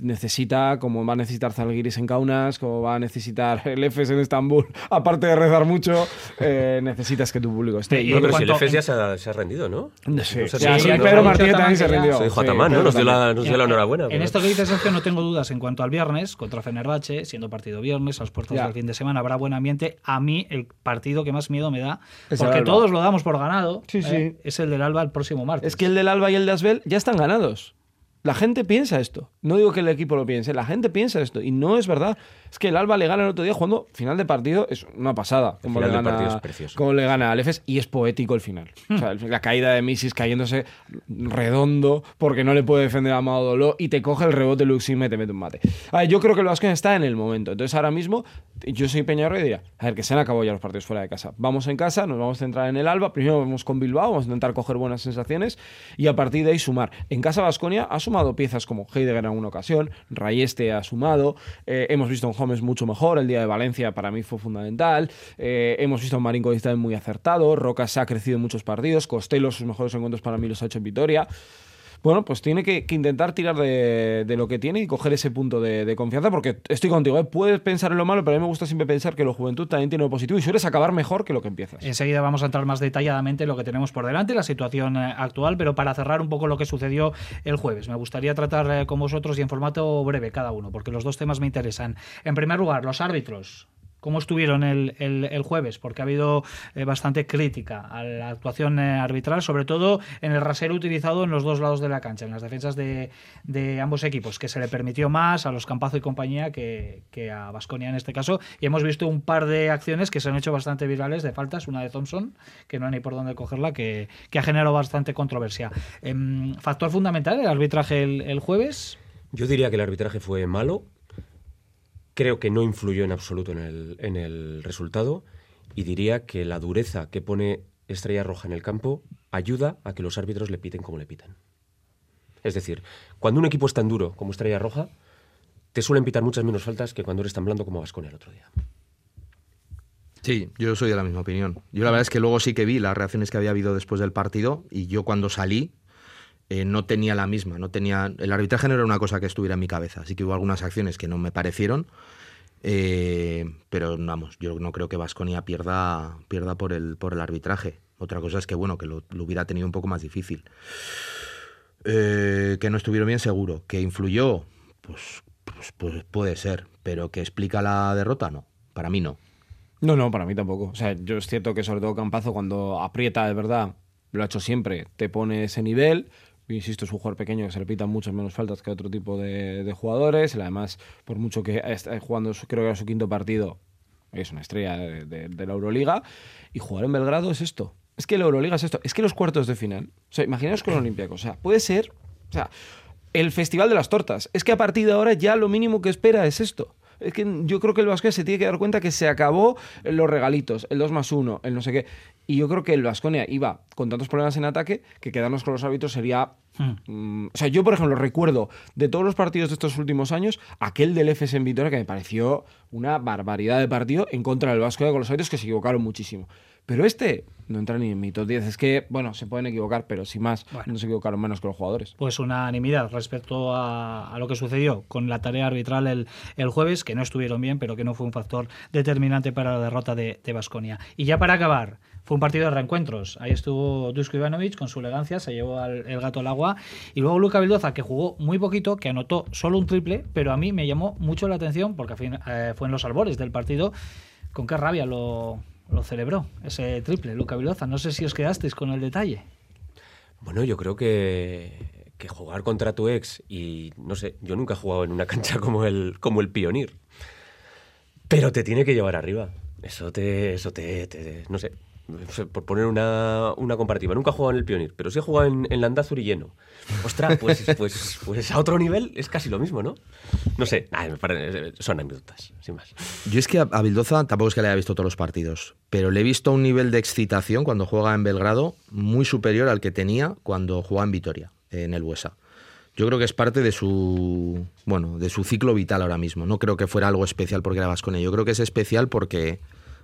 necesita, como va a necesitar Zalgiris en Kaunas, como va a necesitar el EFES en Estambul, aparte de rezar mucho, eh, necesitas que tu público esté. Y pero si el EFES ya se ha, se ha, rendido, ¿no? Sí, sí, sí Pedro Martínez también se ha rendido. Soy Atamán, ¿no? Nos dio la, nos dio la enhorabuena. En esto que dices, Sergio, no tengo dudas en cuanto al viernes contra Fenerbahce, siendo partido viernes, a las puertas del fin de semana, habrá buen ambiente. A mí, el partido que más miedo me da, porque todos lo damos por ganado, es el del Alba el próximo es que el del Alba y el de Asbel ya están ganados. La gente piensa esto. No digo que el equipo lo piense, la gente piensa esto. Y no es verdad. Es que el Alba le gana el otro día jugando final de partido, es una pasada. Como, le gana, como le gana al Efes y es poético el final. O sea, la caída de Misis cayéndose redondo porque no le puede defender a Amado Doló y te coge el rebote Luxim y te mete un mate. A ver, yo creo que el Vasco está en el momento. Entonces ahora mismo yo soy Peñarro y diría, a ver, que se han acabado ya los partidos fuera de casa. Vamos en casa, nos vamos a centrar en el Alba. Primero vamos con Bilbao, vamos a intentar coger buenas sensaciones y a partir de ahí sumar. En casa Vasconia ha sumado piezas como Heidegger en una ocasión, Rayeste ha sumado, eh, hemos visto a un Holmes mucho mejor, el día de Valencia para mí fue fundamental, eh, hemos visto a un Marín muy acertado, Rocas ha crecido en muchos partidos, Costello sus mejores encuentros para mí los ha hecho en Vitoria bueno, pues tiene que, intentar tirar de, lo que tiene y coger ese punto de, confianza, porque estoy contigo, ¿eh? puedes pensar en lo malo, pero a mí me gusta siempre pensar que la juventud también tiene lo positivo y sueles acabar mejor que lo que empiezas. Enseguida vamos a entrar más detalladamente en lo que tenemos por delante, la situación eh, actual, pero para cerrar un poco lo que sucedió el jueves, me gustaría tratar eh, con vosotros y en formato breve cada uno, porque los dos temas me interesan. En primer lugar, los árbitros cómo estuvieron el, el, jueves, porque ha habido eh, bastante crítica a la actuación eh, arbitral, sobre todo en el rasero utilizado en los dos lados de la cancha, en las defensas de, de ambos equipos, que se le permitió más a los Campazo y compañía que, que a Basconia en este caso. Y hemos visto un par de acciones que se han hecho bastante virales de faltas, una de Thompson, que no hay ni por dónde cogerla, que, que ha generado bastante controversia. Em, factor fundamental el arbitraje el, el jueves. Yo diría que el arbitraje fue malo, creo que no influyó en absoluto en el, en el resultado y diría que la dureza que pone Estrella Roja en el campo ayuda a que los árbitros le piten como le pitan. Es decir, cuando un equipo es tan duro como Estrella Roja, te suelen pitar muchas menos faltas que cuando eres tan blando como Vasconia el otro día. Sí, yo soy de la misma opinión. Yo la verdad es que luego sí que vi las reacciones que había habido después del partido y yo cuando salí eh, no tenía la misma, no tenía el arbitraje no era una cosa que estuviera en mi cabeza, así que hubo algunas acciones que no me parecieron, eh, pero vamos, yo no creo que Vasconia pierda, pierda por el por el arbitraje. Otra cosa es que bueno que lo, hubiera tenido un poco más difícil. Eh, que no estuvieron bien seguro, que influyó, pues, pues, pues puede ser, pero que explica la derrota no, para mí no. No, no, para mí tampoco. O sea, yo es cierto que sobre todo Campazo cuando aprieta de verdad, lo ha hecho siempre, te pone ese nivel, Insisto, es un jugador pequeño que se le pitan muchas menos faltas que otro tipo de, jugadores. Además, por mucho que esté jugando, creo que era su quinto partido, es una estrella de, la Euroliga. Y jugar en Belgrado es esto. Es que la Euroliga es esto. Es que los cuartos de final. O sea, imaginaos con Olympiacos. O sea, puede ser. O sea, el Festival de las Tortas. Es que a partir de ahora ya lo mínimo que espera es esto. Es que yo creo que el Vasconia se tiene que dar cuenta que se acabó los regalitos, el 2 más 1, el no sé qué. Y yo creo que el Vasconia iba con tantos problemas en ataque que quedarnos con los árbitros sería. Hmm. Mm, o sea, yo, por ejemplo, recuerdo de todos los partidos de estos últimos años, aquel del FS en Vitoria que me pareció una barbaridad de partido en contra del Vasconia con los árbitros que se equivocaron muchísimo. Pero este no entra ni en mi top 10. Es que, bueno, se pueden equivocar, pero sin más, no se equivocaron menos que los jugadores. Pues unanimidad respecto a, lo que sucedió con la tarea arbitral el, el, jueves, que no estuvieron bien, pero que no fue un factor determinante para la derrota de Basconia. y ya para acabar, fue un partido de reencuentros. Ahí estuvo Dusko Ivanovic con su elegancia, se llevó el gato al agua. Y luego Luca Vildoza, que jugó muy poquito, que anotó solo un triple, pero a mí me llamó mucho la atención porque fin, eh, fue en los albores del partido. Con qué rabia lo, lo celebró ese triple, Luca Viloza. No sé si os quedasteis con el detalle. Bueno, yo creo que, que jugar contra tu ex y no sé, yo nunca he jugado en una cancha como el, como el Pionir. Pero te tiene que llevar arriba. Eso te, eso te, no sé, por poner una, una comparativa, nunca he jugado en el Pionir, pero sí he jugado en, en Landazur y lleno. Ostras, pues, pues, pues a otro nivel es casi lo mismo, ¿no? No sé, nah, pare- son anécdotas, sin más. Yo es que a, a Bildoza tampoco es que le haya visto todos los partidos, pero le he visto un nivel de excitación cuando juega en Belgrado muy superior al que tenía cuando jugaba en Vitoria, en el USA. Yo creo que es parte de su bueno, de su ciclo vital ahora mismo. No creo que fuera algo especial porque era Vasconia. Yo creo que es especial porque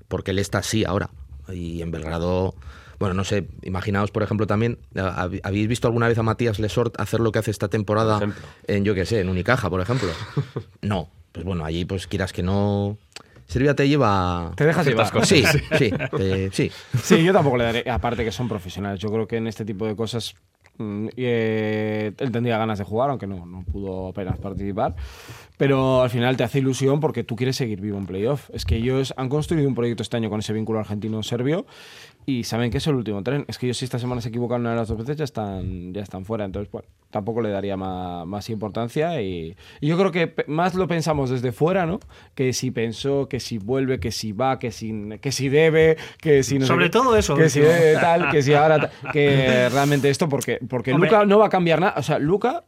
porque él está así ahora. Y en Belgrado, bueno, no sé, imaginaos, por ejemplo, también, ¿hab- ¿habéis visto alguna vez a Matías Lesort hacer lo que hace esta temporada en, yo qué sé, en Unicaja, por ejemplo? No, pues bueno, allí pues quieras que no... Serbia te lleva... Te dejas llevar. cosas. Sí, sí, sí. Sí, yo tampoco le daré. Aparte que son profesionales. Yo creo que en este tipo de cosas mm, eh, él tendría ganas de jugar, aunque no, no pudo apenas participar. Pero al final te hace ilusión porque tú quieres seguir vivo en playoff. Es que ellos han construido un proyecto este año con ese vínculo argentino-serbio y saben que es el último tren. Es que ellos si esta semana se equivocan una de las dos veces ya están, ya están fuera. Entonces, bueno, tampoco le daría ma- más, importancia. Y, y yo creo que más lo pensamos desde fuera, ¿no? Que si pensó, que si vuelve, que si va, que si, que si debe, que si no Sobre todo eso Que si debe tal, que si ahora tal, que realmente esto, porque, porque Hombre. Luca no va a cambiar nada. O sea, Luca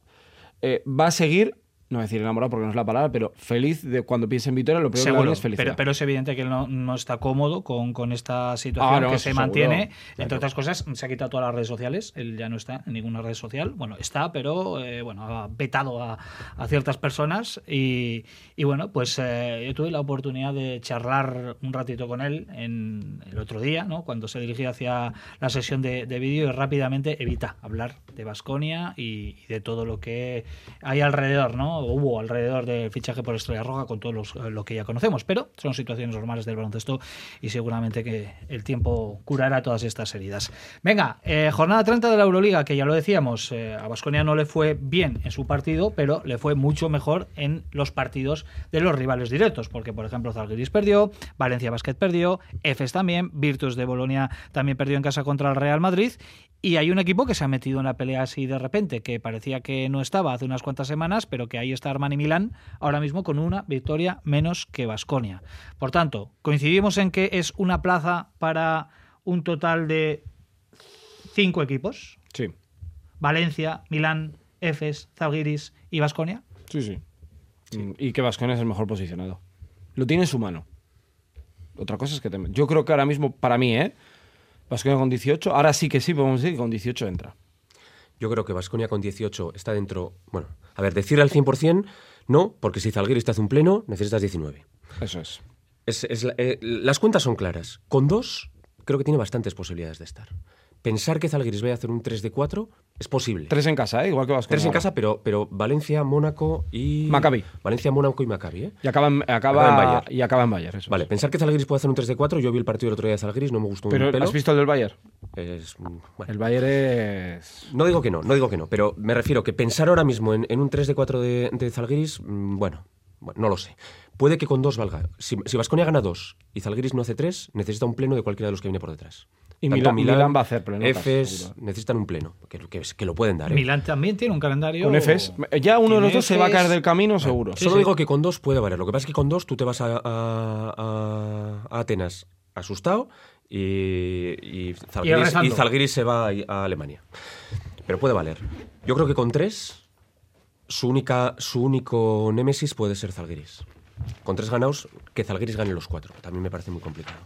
eh, va a seguir, no decir enamorado porque no es la palabra, pero feliz de cuando piense en Vitoria, lo primero que Seguro, es felicidad. pero, pero es evidente que él no, no está cómodo con, con esta situación Ah, no, que se seguro. mantiene. Claro. Entre otras cosas, se ha quitado todas las redes sociales. Él ya no está en ninguna red social. Bueno, está, pero eh, bueno, ha vetado a, a ciertas personas. Y, y bueno, pues eh, yo tuve la oportunidad de charlar un ratito con él en el otro día, ¿no? cuando se dirigía hacia la sesión de, de vídeo y rápidamente evita hablar de Basconia y, y de todo lo que hay alrededor, ¿no? Hubo alrededor del fichaje por Estrella Roja con todo los- lo que ya conocemos, pero son situaciones normales del baloncesto y seguramente que el tiempo curará todas estas heridas. Venga, eh, jornada 30 de la Euroliga, que ya lo decíamos, eh, a Basconia no le fue bien en su partido, pero le fue mucho mejor en los partidos de los rivales directos, porque por ejemplo Zalgiris perdió, Valencia Basket perdió, Efes también, Virtus de Bolonia también perdió en casa contra el Real Madrid y hay un equipo que se ha metido en la pelea así de repente, que parecía que no estaba hace unas cuantas semanas, pero que ahí está Armani Milán ahora mismo con una victoria menos que Basconia. Por tanto, coincidimos en que es una plaza para un total de cinco equipos: Sí, Valencia, Milán, Efes, Zalgiris y Basconia. sí, sí. Mm, Y que Vasconia es el mejor posicionado. Lo tiene en su mano. Otra cosa es que te... Yo creo que ahora mismo, para mí, ¿eh? Vasconia con 18, ahora sí que sí, podemos decir que con 18 entra. Yo creo que Vasconia con 18 está dentro. Bueno, a ver, decir al 100%, no, porque si Zalgiris te hace un pleno, necesitas 19. Eso es. Es- es la- eh, las cuentas son claras. Con dos, creo que tiene bastantes posibilidades de estar. Pensar que Zalgiris vaya a hacer un 3 de 4 es posible. Tres en casa, ¿eh? Igual que Vasconia. Tres en casa, pero, pero Valencia, Mónaco y. Maccabi. Valencia, Mónaco y Maccabi, ¿eh? Y acaba en, acaba, Acaba en Bayern. y acaba en Bayern, eso Vale, es. pensar que Zalgiris puede hacer un 3 de 4, yo vi el partido el otro día de Zalgiris, no me gustó Pero un pelo. ¿has visto el del Bayern? Es, mm, bueno. El Bayern es... No digo que no, no digo que no, pero me refiero que pensar ahora mismo en, en un 3 de 4 de, de Zalgiris, mm, bueno, bueno, no lo sé. Puede que con dos valga. Si, si Baskonia gana dos y Zalgiris no hace tres, necesita un pleno de cualquiera de los que viene por detrás. Y Milán- Milán va a hacer pleno, Efes necesitan un pleno, que, que, que lo pueden dar. ¿eh? Milán también tiene un calendario. Con Efes. Ya uno de los dos se va a caer del camino, seguro. Sí, Solo sí. digo que con dos puede valer. Lo que pasa es que con dos tú te vas a, a- a- a Atenas asustado y, y, Zalgiris, rezando. y Zalgiris se va a, a Alemania. Pero puede valer. Yo creo que con tres, su, única, su único némesis puede ser Zalgiris. Con tres ganados, que Zalgiris gane los cuatro. También me parece muy complicado.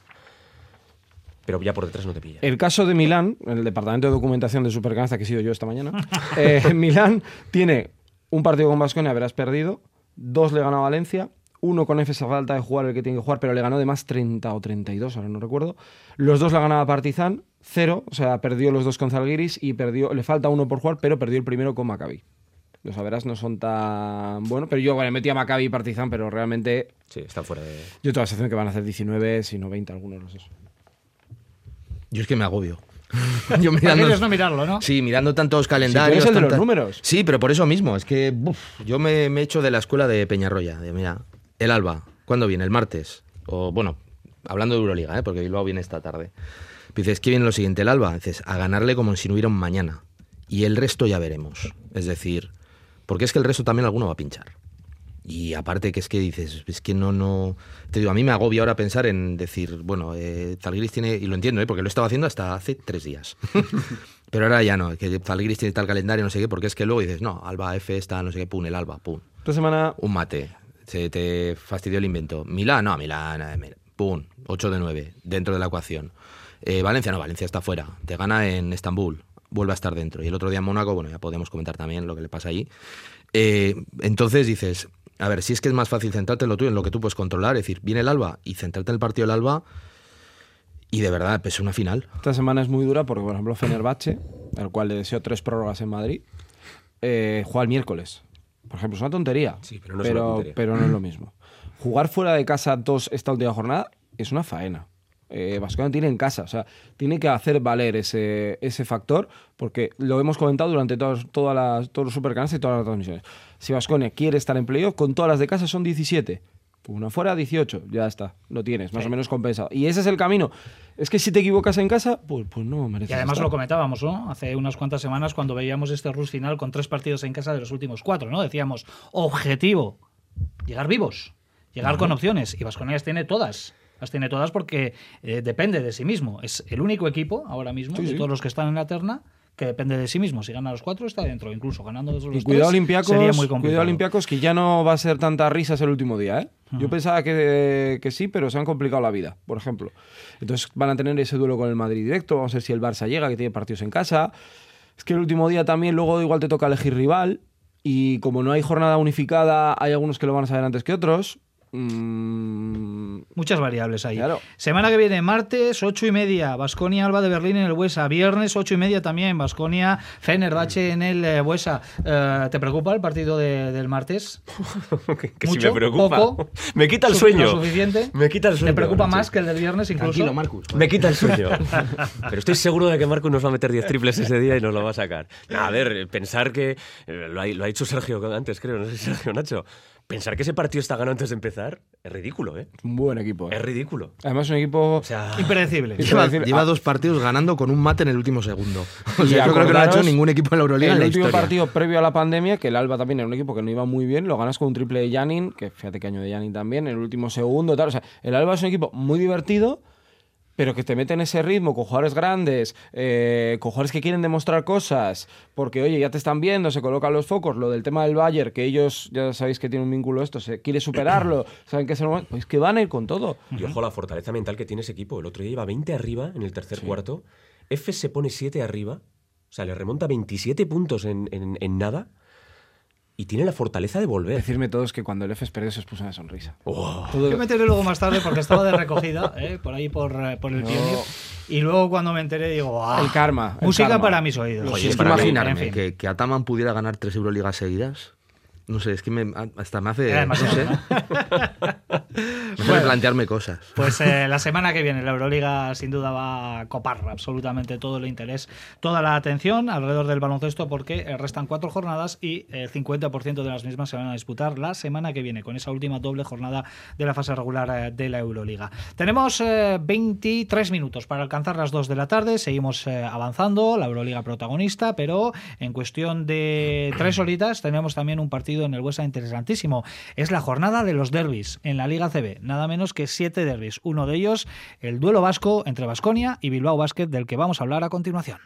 Pero ya por detrás no te pilla. El caso de Milán, en el departamento de documentación de Supercanasta, que he sido yo esta mañana, eh, Milán tiene un partido con Vasconia, habrás perdido, dos le ganó a Valencia, uno con Efes a falta de jugar el que tiene que jugar, pero le ganó de más 30 o 32, ahora no recuerdo. Los dos le ganaba Partizan, cero, o sea, perdió los dos con Zalgiris y perdió, le falta uno por jugar, pero perdió el primero con Maccabi. Los verás no son tan buenos, pero yo bueno, metí a Maccabi y Partizan, pero realmente Sí, están fuera de... yo tengo la sensación que van a hacer 19, si no 20 algunos de los dos. Yo es que me agobio. Yo Prefieres no mirarlo, ¿no? Sí, mirando tantos calendarios. eres el de los números. Sí, pero por eso mismo. Es que buf, yo me, me he hecho de la escuela de Peñarroya. De, mira, el Alba, ¿cuándo viene? ¿El martes? O bueno, hablando de Euroliga, ¿eh? porque Bilbao viene esta tarde. Dices, ¿qué viene lo siguiente? El Alba. Dices, a ganarle como si no hubiera un mañana. Y el resto ya veremos. Es decir, porque es que el resto también alguno va a pinchar. Y aparte que es que dices, es que no, no... Te digo, a mí me agobia ahora pensar en decir, bueno, eh, Zalgiris tiene, y lo entiendo, ¿eh? porque lo estaba haciendo hasta hace tres días. Pero ahora ya no, que Zalgiris tiene tal calendario, no sé qué, porque es que luego dices, no, Alba F está, no sé qué, pum, el Alba, pum. Esta semana Un mate, se te fastidió el invento. Milán, no, Milán, eh, pum, 8 de 9, dentro de la ecuación. Eh, Valencia, no, Valencia está fuera, te gana en Estambul, vuelve a estar dentro. Y el otro día en Mónaco, bueno, ya podemos comentar también lo que le pasa allí. Eh, entonces dices, a ver, si es que es más fácil centrarte en lo tuyo, en lo que tú puedes controlar, es decir, viene el Alba y centrarte en el partido del Alba y de verdad, pues una final. Esta semana es muy dura porque, por ejemplo, Fenerbahce, al cual le deseo tres prórrogas en Madrid, eh, juega el miércoles. Por ejemplo, es una tontería. Sí, pero no es una tontería. pero no es lo mismo. Jugar fuera de casa dos esta última jornada es una faena. Eh, Baskonia tiene en casa, o sea, tiene que hacer valer ese, ese factor, porque lo hemos comentado durante todos, todas las, todos los supercanales y todas las transmisiones. Si Baskonia quiere estar en playoff, con todas las de casa son 17. Una fuera, 18. Ya está, lo tienes, más o menos compensado. Y ese es el camino. Es que si te equivocas en casa, pues, pues no mereces Y además estar. lo comentábamos, ¿no? Hace unas cuantas semanas cuando veíamos este Rus final con tres partidos en casa de los últimos cuatro, ¿no? Decíamos, objetivo, llegar vivos, llegar con opciones. Y Vasconia tiene todas. Las tiene todas porque eh, depende de sí mismo. Es el único equipo ahora mismo, Sí, de sí. todos los que están en la terna, que depende de sí mismo. Si gana los cuatro, está dentro. Incluso ganando los Y cuidado Olympiacos, sería muy cuidado. Olympiacos, que ya no va a ser tanta risas el último día, ¿eh? Yo pensaba que, que sí, pero se han complicado la vida, por ejemplo. Entonces van a tener ese duelo con el Madrid directo, vamos a ver si el Barça llega, que tiene partidos en casa. Es que el último día también luego igual te toca elegir rival y como no hay jornada unificada, hay algunos que lo van a saber antes que otros. Mm, Muchas variables ahí. Claro. Semana que viene, martes, ocho y media, Basconia Alba de Berlín en el Buesa. Viernes, ocho y media también, Basconia Fenerbahce en el eh, Buesa. Eh, ¿Te preocupa el partido de- del martes? que que si ¿Mucho? me preocupa. ¿Poco? Me quita el Su- sueño. ¿Lo suficiente? Me quita el sueño. ¿Te preocupa más que el del viernes incluso? Tranquilo, Marcus. Me quita el sueño. Pero estoy seguro de que Marco nos va a meter 10 triples ese día y nos lo va a sacar. No, a ver, pensar que. eh, Lo ha, lo ha dicho Sergio antes, creo, no sé si Sergio Nacho. Pensar que ese partido está ganado antes de empezar es ridículo, ¿eh? un buen equipo. ¿eh? Es ridículo. Además, es un equipo. O sea. Impredecible. Sí. Lleva, ah. dos partidos ganando con un mate en el último segundo. O Y sea, yo creo que no ha hecho ningún equipo en la Euroliga en El la último historia. partido previo a la pandemia, que el Alba también era un equipo que no iba muy bien, lo ganas con un triple de Janin, que fíjate que año de Janin también, en el último segundo, tal. O sea, el Alba es un equipo muy divertido, pero que te mete en ese ritmo con jugadores grandes, eh, con jugadores que quieren demostrar cosas, porque oye, ya te están viendo, se colocan los focos, lo del tema del Bayern, que ellos ya sabéis que tienen un vínculo esto, se quiere superarlo, saben que es el momento, pues que van a ir con todo. Y ojo la fortaleza mental que tiene ese equipo. El otro día iba 20 arriba en el tercer cuarto. F se pone 7 arriba. O sea, le remonta 27 puntos en, en- en nada. Y tiene la fortaleza de volver. Decirme todos que cuando el FS perdió se puso una sonrisa. Oh. Yo me enteré luego más tarde porque estaba de recogida, ¿eh? por ahí por, eh, por el Pioneer. Y luego cuando me enteré digo, ¡ah! El karma, el Música karma. para mis oídos. Oye, Sí, es que para mí. imaginarme En fin. que, que Ataman pudiera ganar tres Euroligas seguidas. No sé, es que me- hasta me hace, no sé, ¿no? me hace replantearme cosas. Pues eh, la semana que viene la Euroliga sin duda va a copar absolutamente todo el interés, toda la atención alrededor del baloncesto porque eh, restan cuatro jornadas y el 50% de las mismas se van a disputar la semana que viene con esa última doble jornada de la fase regular eh, de la Euroliga. Tenemos eh, 23 minutos para alcanzar las 2 de la tarde, seguimos eh, avanzando, la Euroliga protagonista, pero en cuestión de tres horitas tenemos también un partido en el Buesa interesantísimo. Es la jornada de los derbis en la Liga CB, nada menos que siete derbis. Uno de ellos, el duelo vasco entre Basconia y Bilbao Basket, del que vamos a hablar a continuación.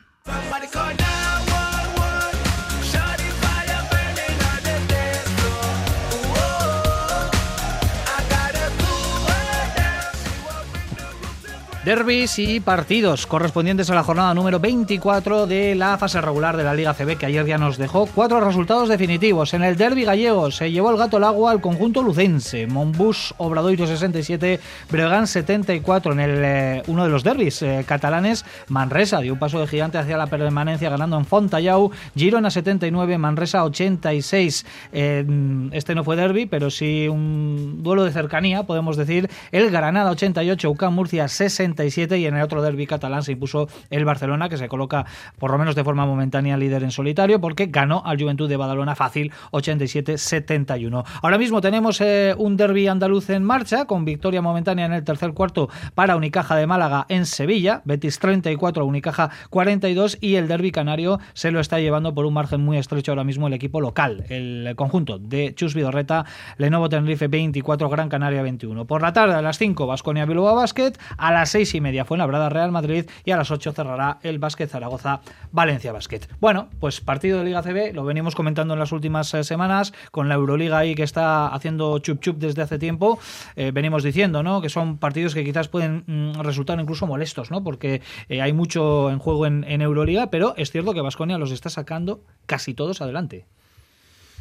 Derbis y partidos correspondientes a la jornada número 24 de la fase regular de la Liga CB que ayer ya nos dejó cuatro resultados definitivos. En el derby gallego se llevó el gato al agua al conjunto lucense. Monbus Obradoiro 67, Breogán 74 en el, eh, uno de los derbis eh, catalanes. Manresa dio un paso de gigante hacia la permanencia ganando en Fontallau. Girona 79, Manresa 86. Eh, este no fue derby, pero sí un duelo de cercanía, podemos decir. El Granada 88, UCAM Murcia 60 87 y en el otro derby catalán se impuso el Barcelona, que se coloca por lo menos de forma momentánea líder en solitario, porque ganó al Juventud de Badalona fácil 87-71. Ahora mismo tenemos eh, un derby andaluz en marcha, con victoria momentánea en el tercer cuarto para Unicaja de Málaga en Sevilla, Betis 34, Unicaja 42 y el derby canario se lo está llevando por un margen muy estrecho ahora mismo el equipo local, el conjunto de Chus Vidorreta, Lenovo Tenerife 24, Gran Canaria 21. Por la tarde a las 5, Vasconia Bilbao Basket, a las 6 y media fue Brada Real Madrid y a las 8 cerrará el Básquet Zaragoza Valencia Basket. Bueno, pues partido de Liga CB, lo venimos comentando en las últimas eh, semanas, con la Euroliga ahí que está haciendo chup chup desde hace tiempo, eh, venimos diciendo, ¿no? Que son partidos que quizás pueden mm, resultar incluso molestos, ¿no? Porque eh, hay mucho en juego en, en Euroliga, pero es cierto que Vasconia los está sacando casi todos adelante.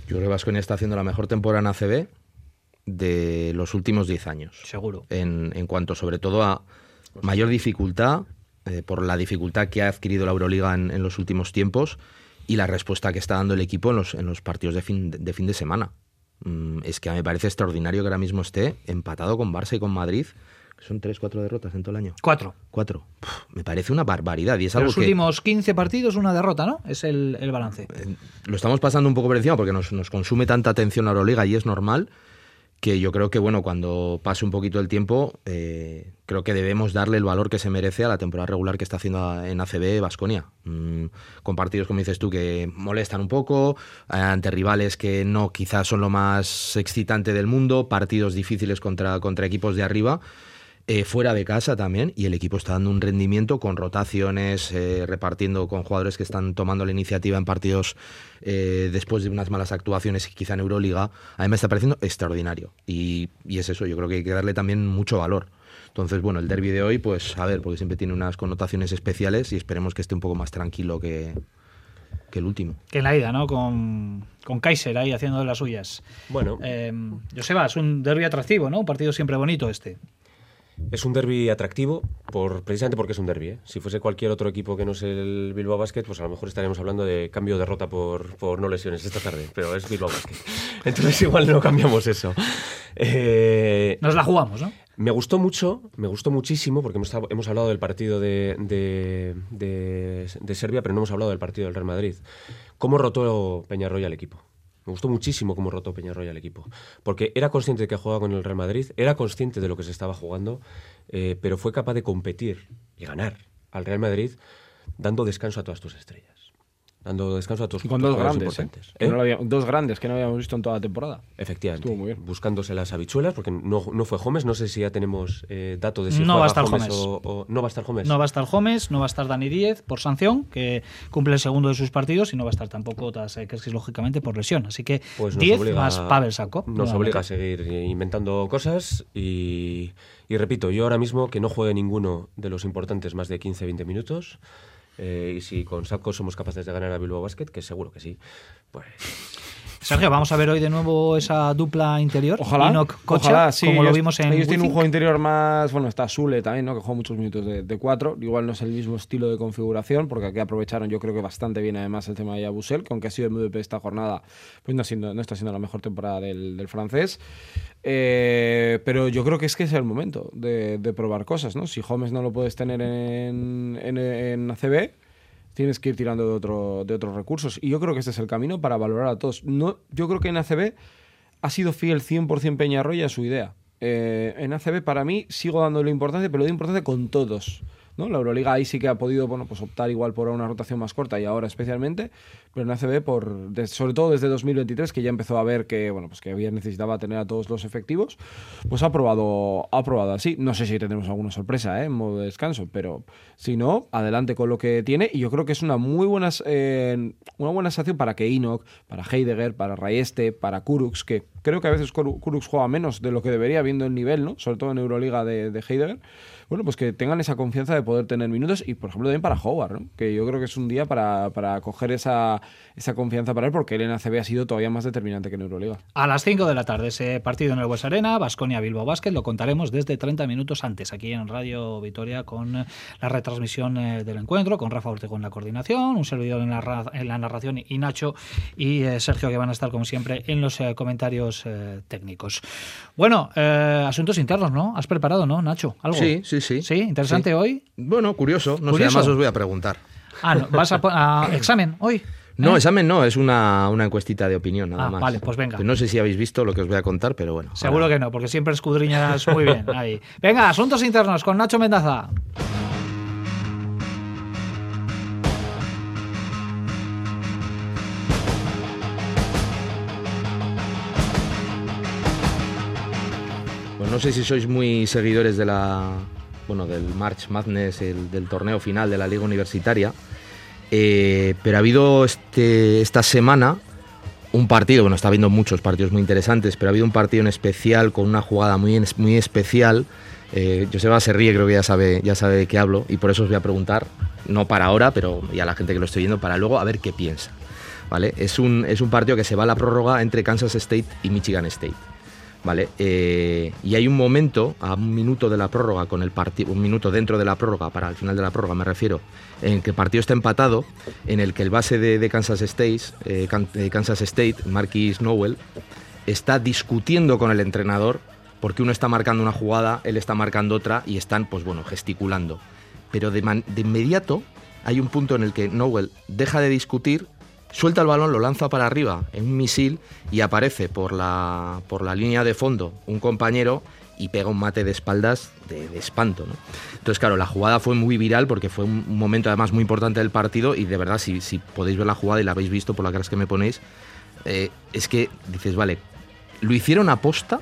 Yo creo que Vasconia está haciendo la mejor temporada en ACB de los últimos 10 años. Seguro. En, en, cuanto sobre todo a mayor dificultad, eh, por la dificultad que ha adquirido la Euroliga en, en, los últimos tiempos y la respuesta que está dando el equipo en los, en los partidos de fin de, fin de semana. Mm, es que me parece extraordinario que ahora mismo esté empatado con Barça y con Madrid son tres, cuatro derrotas en todo el año. Cuatro. Cuatro. Puf, me parece una barbaridad. Y es algo los que últimos 15 partidos, una derrota, ¿no? Es el, el balance. eh, lo estamos pasando un poco por encima porque nos, nos consume tanta atención la Euroliga y es normal que yo creo que, bueno, cuando pase un poquito el tiempo, eh, creo que debemos darle el valor que se merece a la temporada regular que está haciendo en ACB Basconia. Mm, con partidos, como dices tú, que molestan un poco, ante rivales que no quizás son lo más excitante del mundo, partidos difíciles contra, contra equipos de arriba. Eh, fuera de casa también, y el equipo está dando un rendimiento con rotaciones, eh, repartiendo con jugadores que están tomando la iniciativa en partidos eh, después de unas malas actuaciones, quizá en Euroliga. A mí me está pareciendo extraordinario. Y, y, es eso, yo creo que hay que darle también mucho valor. Entonces, bueno, el derby de hoy, pues a ver, porque siempre tiene unas connotaciones especiales y esperemos que esté un poco más tranquilo que, que el último. Que en la ida, ¿no? Con, con Kaiser ahí haciendo de las suyas. Bueno. Eh, Joseba, es un derby atractivo, ¿no? Un partido siempre bonito este. Es un derby atractivo por, precisamente porque es un derby. ¿eh? Si fuese cualquier otro equipo que no es el Bilbao Basket, pues a lo mejor estaríamos hablando de cambio de derrota por, por no lesiones esta tarde, pero es Bilbao Basket. Entonces igual no cambiamos eso. Eh, Nos la jugamos, ¿no? Me gustó mucho, me gustó muchísimo, porque hemos, hemos hablado del partido de, de, de, de Serbia, pero no hemos hablado del partido del Real Madrid. ¿Cómo rotó Peñarroya al equipo? Me gustó muchísimo cómo rotó Peñarroya el equipo, porque era consciente de que jugaba con el Real Madrid, era consciente de lo que se estaba jugando, eh, pero fue capaz de competir y ganar al Real Madrid dando descanso a todas tus estrellas. Dando descanso a tus con dos grandes, importantes. ¿eh? Que no había, dos grandes que no habíamos visto en toda la temporada. Efectivamente. Estuvo muy bien. Buscándose las habichuelas, porque no, no fue Gómez. No sé si ya tenemos eh, dato de si no va a estar Gómez Gómez. o, o- no va a estar Gómez. No va a estar Gómez, no va a estar Dani Díez por sanción, que cumple el segundo de sus partidos, y no va a estar tampoco Tadas Kerskis, lógicamente, por lesión. Así que Pues nos 10 obliga- más Pavel Sakop. Nos nuevamente. obliga a seguir inventando cosas y, y repito, yo ahora mismo que no juegue ninguno de los importantes más de 15-20 minutos eh, y si con Saco somos capaces de ganar a Bilbao Basket, que seguro que sí, pues Sergio, vamos a ver hoy de nuevo esa dupla interior. Ojalá. Enoch Kocher, ojalá, sí. como lo ellos- vimos en Ellos tienen un juego interior más. Bueno, está Sule también, ¿no? Que juega muchos minutos de, de cuatro. Igual no es el mismo estilo de configuración, porque aquí aprovecharon, yo creo que bastante bien, además, el tema de Yabusel, que aunque ha sido el MVP esta jornada, pues no, sido- no está siendo la mejor temporada del, del francés. Eh, pero yo creo que es que es el momento de, de probar cosas, ¿no? Si Holmes no lo puedes tener en, en, en ACB, tienes que ir tirando de, otro, de otros recursos. Y yo creo que este es el camino para valorar a todos. No, yo creo que en ACB ha sido fiel 100% Peñarroya a su idea. Eh, en ACB, para mí, sigo dándole importancia, pero le doy importancia con todos. ¿no? La Euroliga ahí sí que ha podido bueno, pues optar igual por una rotación más corta y ahora especialmente, pero en ACB, por, de- sobre todo desde 2023, que ya empezó a ver que, bueno, pues que había necesitaba tener a todos los efectivos, pues ha probado, ha probado así. No sé si tendremos alguna sorpresa ¿eh? en modo de descanso, pero si no, adelante con lo que tiene. Y yo creo que es una muy buena, eh, una buena sensación para que Enoch, para Heidegger, para Rayeste, para Kurux, que creo que a veces Kuru- Kurux juega menos de lo que debería, viendo el nivel, ¿no? sobre todo en Euroliga de, de Heidegger. Bueno, pues que tengan esa confianza de poder tener minutos y, por ejemplo, también para Howard, ¿no? que yo creo que es un día para, para coger esa, esa confianza para él, porque él en ACB ha sido todavía más determinante que en Euroliga. A las 5 de la tarde ese partido en el Bues Arena, Basconia Bilbao Basket, lo contaremos desde 30 minutos antes, aquí en Radio Vitoria, con eh, la retransmisión eh, del encuentro, con Rafa Ortego en la coordinación, un servidor en la, ra- en la narración y Nacho y eh, Sergio que van a estar como siempre en los eh, comentarios eh, técnicos. Bueno, eh, asuntos internos, ¿no? ¿Has preparado, no, Nacho? ¿Algo? Sí, sí, Sí, sí. ¿Sí? ¿Interesante hoy? Bueno, curioso. No sé, Curioso. además os voy a preguntar. Ah, no, ¿vas a, a examen hoy? No, ¿Eh? examen no, es una, una encuestita de opinión nada Ah, más. vale, pues venga. No sé si habéis visto lo que os voy a contar, pero bueno. Seguro ahora- que no, porque siempre escudriñas muy bien ahí. Venga, asuntos internos con Nacho Mendaza. Pues no sé si sois muy seguidores de la, bueno, del March Madness, el- del torneo final de la Liga Universitaria, eh, pero ha habido este, esta semana un partido, bueno, está habiendo muchos partidos muy interesantes, pero ha habido un partido en especial con una jugada muy, muy especial. Eh, Joseba se ríe, creo que ya sabe, ya sabe de qué hablo, y por eso os voy a preguntar, no para ahora, pero ya a la gente que lo estoy viendo, para luego a ver qué piensa. ¿Vale? Es, un, es un partido que se va a la prórroga entre Kansas State y Michigan State. ¿Vale? Eh, y hay un momento, a un minuto de la prórroga, con el partido, un minuto dentro de la prórroga, para el final de la prórroga me refiero, en que el partido está empatado, en el que el base de, Kansas State, eh, Kansas State, Marquis Nowell, está discutiendo con el entrenador porque uno está marcando una jugada, él está marcando otra y están, pues bueno, gesticulando. Pero de, de inmediato hay un punto en el que Nowell deja de discutir, suelta el balón, lo lanza para arriba en un misil y aparece por la, por la línea de fondo un compañero y pega un mate de espaldas de, de espanto. ¿no? Entonces, claro, la jugada fue muy viral porque fue un un momento además muy importante del partido y de verdad, si, si podéis ver la jugada y la habéis visto por las caras que me ponéis, eh, es que dices, vale, ¿lo hicieron aposta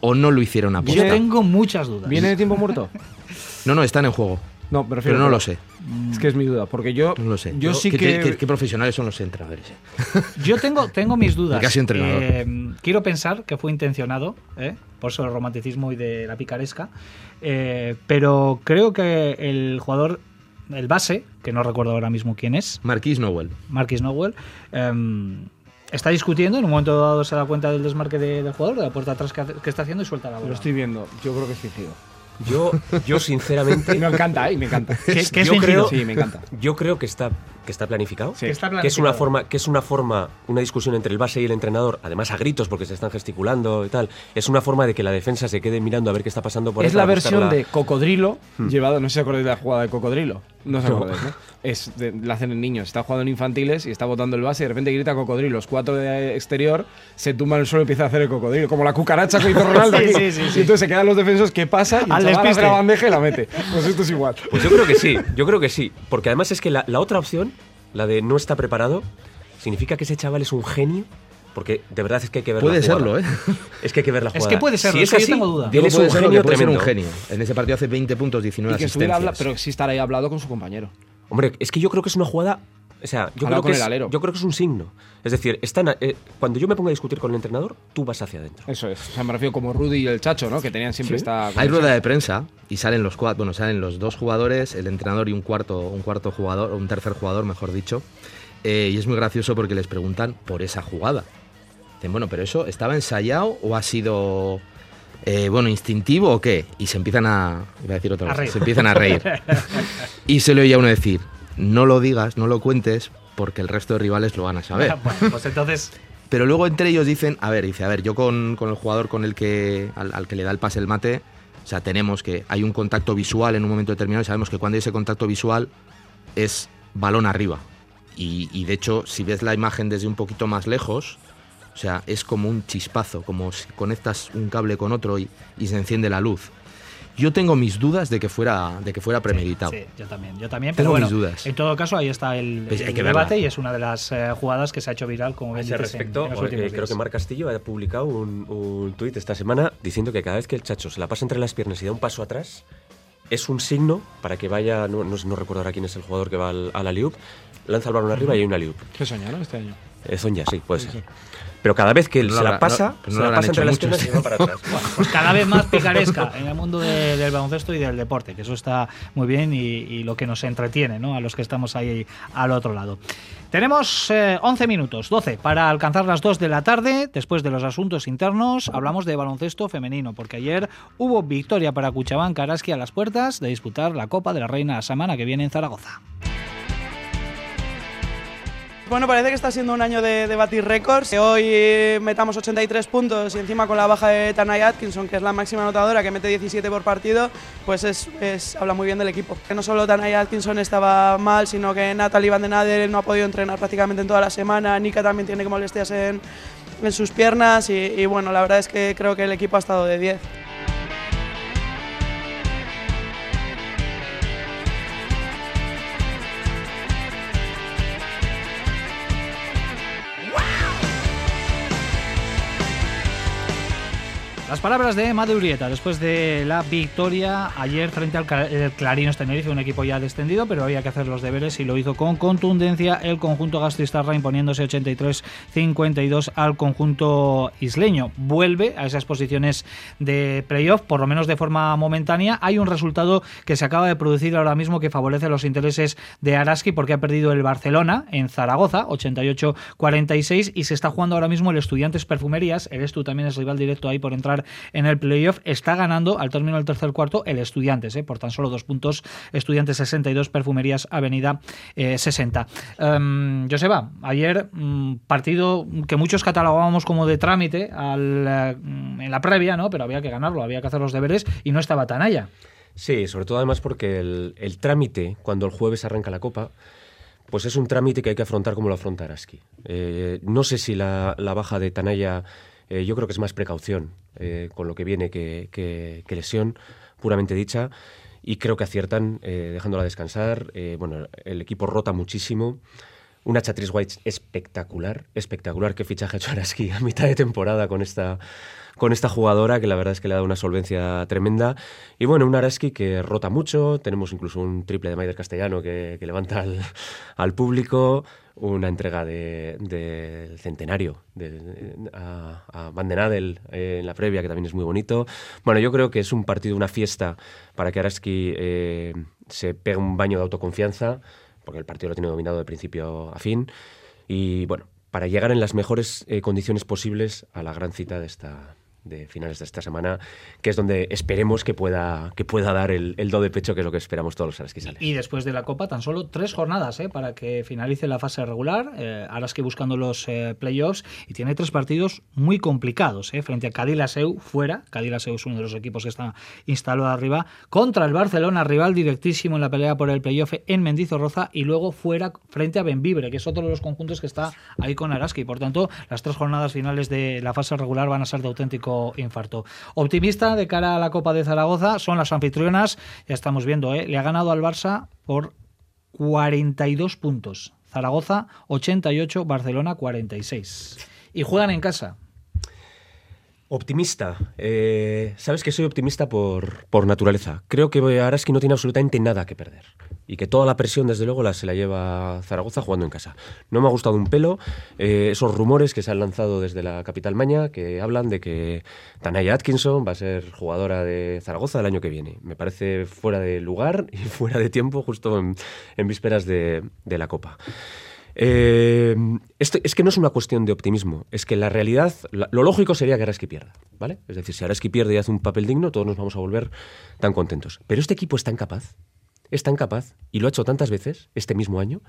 o no lo hicieron aposta? Yo tengo muchas dudas. ¿Viene de tiempo muerto? No, no, están en juego. No, me refiero. Pero no lo sé, Es que es mi duda, porque yo. no lo sé. Yo sí ¿Qué, que. qué- qué profesionales son los entrenadores? eh? Yo tengo, tengo mis dudas. Sido entrenador. Eh, quiero pensar que fue intencionado, ¿eh? por eso el romanticismo y de la picaresca. Eh, pero creo que el jugador, el base, que no recuerdo ahora mismo quién es, Marquis Nowell. Marquis Nowell, em, está discutiendo. En un momento dado se da cuenta del desmarque de- del jugador, de la puerta atrás que está haciendo y suelta la bola. Lo estoy viendo. Yo creo que es fingido. Yo, yo sinceramente. Me encanta, ¿eh? Me encanta. ¿Qué- qué es yo creo, Sí, me encanta. Yo creo que está, que está planificado. Sí. Que está Que es una planificado. forma, que es una forma, una discusión entre el base y el entrenador, además a gritos porque se están gesticulando y tal. Es una forma de que la defensa se quede mirando a ver qué está pasando por Es la versión la- de Cocodrilo, llevado, no sé si acordáis de la jugada de Cocodrilo. No os No. acordáis, ¿no? Es de- la hacen en niños, está jugando en infantiles y está botando el base y de repente grita Cocodrilo. Los cuatro de exterior se tumban en el suelo y empieza a hacer el cocodrilo, como la cucaracha que hizo Ronaldo. Sí, sí, sí, sí. Y entonces se quedan los defensores, ¿qué pasa? Y Al despiste. la bandeja y la mete. Pues esto es igual. Pues yo creo que sí, yo creo que sí. Porque además es que la, la otra opción, la de no está preparado, significa que ese chaval es un genio. Porque de verdad es que hay que ver Puede la jugada. serlo, ¿eh? Es que hay que ver la Es jugada. que puede serlo, Si es es que yo así, tengo duda. Él es puede un serlo, genio puede ser un tremendo. genio. En ese partido hace 20 puntos, 19 Y que estuviera asistencias. habla, pero sí estará ahí hablado con su compañero. Hombre, es que yo creo que es una jugada. O sea, yo creo, que es, alero. yo creo que es un signo. Es decir, están, eh, cuando yo me pongo a discutir con el entrenador, tú vas hacia adentro. Eso es. O sea, me refiero como Rudy y el Chacho, ¿no? Que tenían siempre esta. Hay rueda de prensa y salen los cuatro, bueno, salen los dos jugadores, el entrenador y un cuarto, un cuarto jugador, o un tercer jugador, mejor dicho. Eh, y es muy gracioso porque les preguntan por esa jugada. Dicen, bueno, pero eso estaba ensayado o ha sido eh, bueno instintivo o qué? Y se empiezan a, iba a decir otra A cosa, reír. se empiezan a reír. y se le oye a uno decir, no lo digas, no lo cuentes, porque el resto de rivales lo van a saber. Bueno, pues entonces Pero luego entre ellos dicen, a ver, dice, a ver, yo con, con el jugador con el que al, al que le da el pase el mate, o sea, tenemos que hay un contacto visual en un momento determinado y sabemos que cuando hay ese contacto visual es balón arriba. Y, y de hecho, si ves la imagen desde un poquito más lejos, o sea, es como un chispazo, como si conectas un cable con otro y, y se enciende la luz. Yo tengo mis dudas de que fuera, de que fuera premeditado. Sí, yo también, yo también. Tengo pero mis dudas. En todo caso, ahí está el, Pues hay el que debate verla. y es una de las eh, jugadas que se ha hecho viral, como A ese dices, en- respecto, en los eh, creo que Mar Castillo ha publicado un, un tuit esta semana diciendo que cada vez que el chacho se la pasa entre las piernas y da un paso atrás, es un signo para que vaya, no, no, no recuerdo ahora quién es el jugador que va al, al alley-oop, lanza el balón arriba y hay un alley-oop. ¿Qué soñaron este año? Eh, Zonja, sí, puede ser. Pero cada vez que él No se la pasa, no- se la pasa entre las muchos. piernas y va para atrás. Pues cada vez más picaresca en el mundo de- del baloncesto y del deporte, que eso está muy bien y, y lo que nos entretiene ¿no? a los que estamos ahí al otro lado. Tenemos eh, 11 minutos, 12, para alcanzar las 2 de la tarde. Después de los asuntos internos, hablamos de baloncesto femenino, porque ayer hubo victoria para Cuchabán Karaski a las puertas de disputar la Copa de la Reina la semana que viene en Zaragoza. Bueno, parece que está siendo un año de, de batir récords. Que Hoy eh, metamos 83 puntos y encima con la baja de Tanay Atkinson, que es la máxima anotadora, que mete 17 por partido, pues es, habla muy bien del equipo. Que no solo Tanay Atkinson estaba mal, sino que Natalie Van den Adel no ha podido entrenar prácticamente en toda la semana. Nika también tiene molestias en, en sus piernas y, y bueno, la verdad es que creo que el equipo ha estado de 10. Las palabras de Emma de Urieta después de la victoria ayer frente al Cla- el Clarinos Tenerife, un equipo ya descendido, pero había que hacer los deberes y lo hizo con contundencia el conjunto Gastistarra imponiéndose 83-52 al conjunto isleño. Vuelve a esas posiciones de playoff, por lo menos de forma momentánea. Hay un resultado que se acaba de producir ahora mismo que favorece los intereses de Araski porque ha perdido el Barcelona en Zaragoza, 88-46, y se está jugando ahora mismo el Estudiantes Perfumerías. Eres tú también es rival directo ahí por entrar en el playoff. Está ganando al término del tercer cuarto el Estudiantes, ¿eh? por tan solo dos puntos. Estudiantes 62, Perfumerías Avenida eh, 60. Um, Joseba, ayer mm, partido que muchos catalogábamos como de trámite eh, en la previa, ¿no? pero había que ganarlo, había que hacer los deberes y no estaba tan. Sí, sobre todo además porque el, trámite, cuando el jueves arranca la Copa, pues es un trámite que hay que afrontar como lo afronta Araski. Eh, no sé si la baja de Tanaya, eh, yo creo que es más precaución eh, con lo que viene que, que- que lesión, puramente dicha, y creo que aciertan eh, dejándola descansar. Eh, bueno, el equipo rota muchísimo. Una Chatriz White espectacular, espectacular. Qué fichaje ha hecho Araski a mitad de temporada con esta, con esta jugadora, que la verdad es que le ha dado una solvencia tremenda. Y bueno, un Araski que rota mucho. Tenemos incluso un triple de Maider Castellano que, que levanta al, al público. Una entrega de- del centenario de- a, a Van den Adel eh, en la previa, que también es muy bonito. Bueno, yo creo que es un partido, una fiesta para que Araski eh, se pegue un baño de autoconfianza porque el partido lo tiene dominado de principio a fin. Y bueno, para llegar en las mejores eh, condiciones posibles a la gran cita de esta de finales de esta semana, que es donde esperemos que pueda, que pueda dar el, el do de pecho, que es lo que esperamos todos los arasquisales. Y después de la Copa, tan solo tres jornadas ¿eh? para que finalice la fase regular. Eh, buscando los eh, playoffs y tiene tres partidos muy complicados. ¿eh? Frente a Cadilaseu, fuera. Cadilaseu es uno de los equipos que está instalado arriba. Contra el Barcelona, rival directísimo en la pelea por el playoff en Mendizorroza. Y luego fuera frente a Benvibre, que es otro de los conjuntos que está ahí con Araski. Por tanto, las tres jornadas finales de la fase regular van a ser de auténtico infarto. Optimista de cara a la Copa de Zaragoza son las anfitrionas. Ya estamos viendo, ¿eh? le ha ganado al Barça por 42 puntos. Zaragoza 88, Barcelona 46. Y juegan en casa. Optimista. Eh, Sabes que soy optimista por, por naturaleza. Creo que Araski no tiene absolutamente nada que perder. Y que toda la presión, desde luego, la, se la lleva Zaragoza jugando en casa. No me ha gustado un pelo eh, esos rumores que se han lanzado desde la capital maña que hablan de que Tanaya Atkinson va a ser jugadora de Zaragoza el año que viene. Me parece fuera de lugar y fuera de tiempo, justo en, vísperas de la Copa. Eh, esto, es que no es una cuestión de optimismo, es que la realidad, la- lo lógico sería que Araski pierda, ¿vale? Es decir, si Araski pierde y hace un papel digno, todos nos vamos a volver tan contentos. Pero este equipo es tan capaz, es tan capaz, y lo ha hecho tantas veces este mismo año,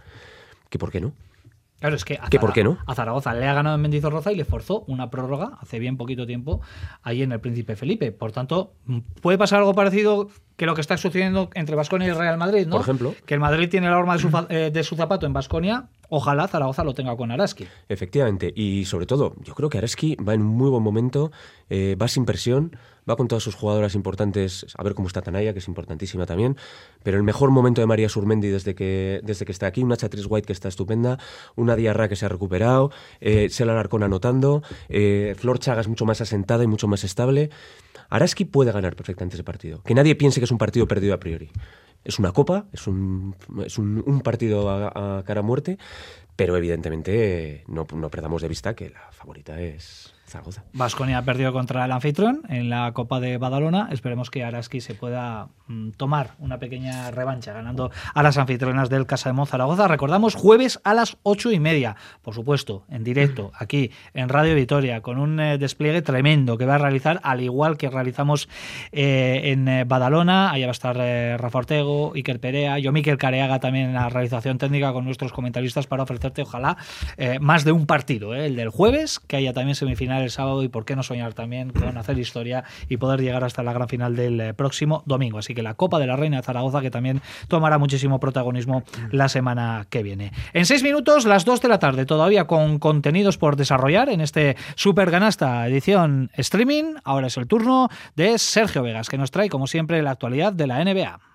que ¿por qué no? Claro, es que a, ¿Que por qué no? a Zaragoza le ha ganado en Mendizorroza y le forzó una prórroga hace bien poquito tiempo ahí en el Príncipe Felipe. Por tanto, puede pasar algo parecido que lo que está sucediendo entre Basconia y el Real Madrid, ¿no? Por ejemplo. Que el Madrid tiene la horma de su, eh, de su zapato en Basconia. Ojalá Zaragoza lo tenga con Araski. Efectivamente, y sobre todo, yo creo que Araski va en un muy buen momento, eh, va sin presión, va con todas sus jugadoras importantes, a ver cómo está Tanaya, que es importantísima también, pero el mejor momento de María Surmendi desde que, desde que está aquí, una Chatriz White que está estupenda, una Diarra que se ha recuperado, eh, Sela Larcón anotando, eh, Flor Chagas mucho más asentada y mucho más estable. Araski puede ganar perfectamente ese partido. Que nadie piense que es un partido perdido a priori. Es una copa, es un, es un, un partido a, a cara a muerte, pero evidentemente no, no perdamos de vista que la favorita es, Zaragoza. Vasconia perdió contra el anfitrión en la Copa de Badalona. Esperemos que Araski se pueda mm, tomar una pequeña revancha ganando a las anfitrionas del Casa de Monzaragoza. Recordamos jueves a las ocho y media, por supuesto, en directo, aquí en Radio Vitoria, con un eh, despliegue tremendo que va a realizar, al igual que realizamos eh, en eh, Badalona. Allá va a estar Rafa Ortego, Iker Perea, yo Miquel Careaga también en la realización técnica con nuestros comentaristas para ofrecerte, ojalá, más de un partido, el del jueves, que haya también semifinal el sábado y por qué no soñar también con hacer historia y poder llegar hasta la gran final del eh, próximo domingo. Así que la Copa de la Reina de Zaragoza que también tomará muchísimo protagonismo la semana que viene. En seis minutos, las dos de la tarde, todavía con contenidos por desarrollar en este Super Ganasta edición streaming. Ahora es el turno de Sergio Vegas, que nos trae, como siempre, la actualidad de la NBA.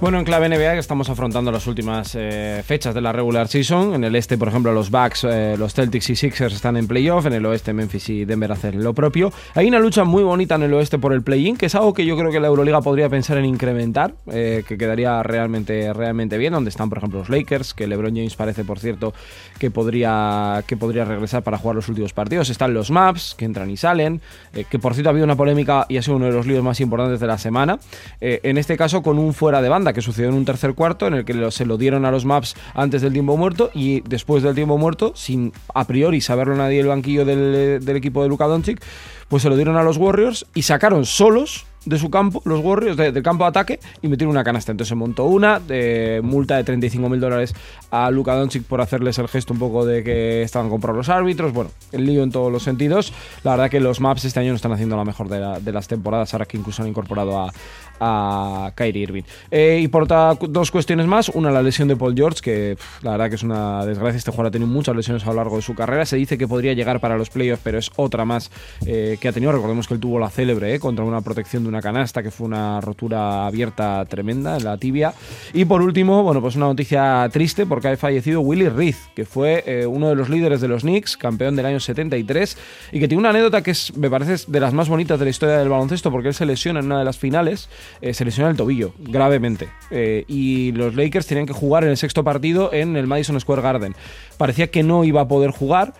Bueno, en clave NBA que estamos afrontando las últimas eh, fechas de la regular season. En el este, por ejemplo, los Bucks, eh, los Celtics y Sixers están en playoff. En el oeste, Memphis y Denver hacen lo propio. Hay una lucha muy bonita en el oeste por el play-in, que es algo que yo creo que la Euroliga podría pensar en incrementar, eh, que quedaría realmente, realmente bien. Donde están, por ejemplo, los Lakers, que LeBron James parece, por cierto, que podría, que podría regresar para jugar los últimos partidos. Están los Maps, que entran y salen. que por cierto ha habido una polémica y ha sido uno de los líos más importantes de la semana. En este caso, con un fuera de banda que sucedió en un tercer cuarto en el que se lo dieron a los Maps antes del tiempo muerto y después del tiempo muerto, sin a priori saberlo nadie del banquillo del, equipo de Luka Doncic, pues se lo dieron a los Warriors y sacaron solos de su campo, los Warriors, de- del campo de ataque, y metieron una canasta. Entonces se montó una, de multa de 35 mil dólares a Luka Doncic por hacerles el gesto un poco de que estaban comprados los árbitros. Bueno, el lío en todos los sentidos. La verdad que los Maps este año no están haciendo la mejor de las temporadas, ahora que incluso han incorporado a, a Kyrie Irving. Eh, y por otra, cu- dos cuestiones más. Una, la lesión de Paul George, que la verdad que es una desgracia. Este jugador ha tenido muchas lesiones a lo largo de su carrera. Se dice que podría llegar para los playoffs, pero es otra más eh, que ha tenido. Recordemos que él tuvo la célebre eh, contra una protección de una canasta, que fue una rotura abierta tremenda en la tibia. Y por último, bueno, pues una noticia triste porque ha fallecido Willie Reed, que fue eh, uno de los líderes de los Knicks, campeón del año 73, y que tiene una anécdota que me parece de las más bonitas de la historia del baloncesto, porque él se lesiona en una de las finales, eh, se lesiona el tobillo, gravemente. Eh, y los Lakers tenían que jugar en el sexto partido en el Madison Square Garden. Parecía que no iba a poder jugar.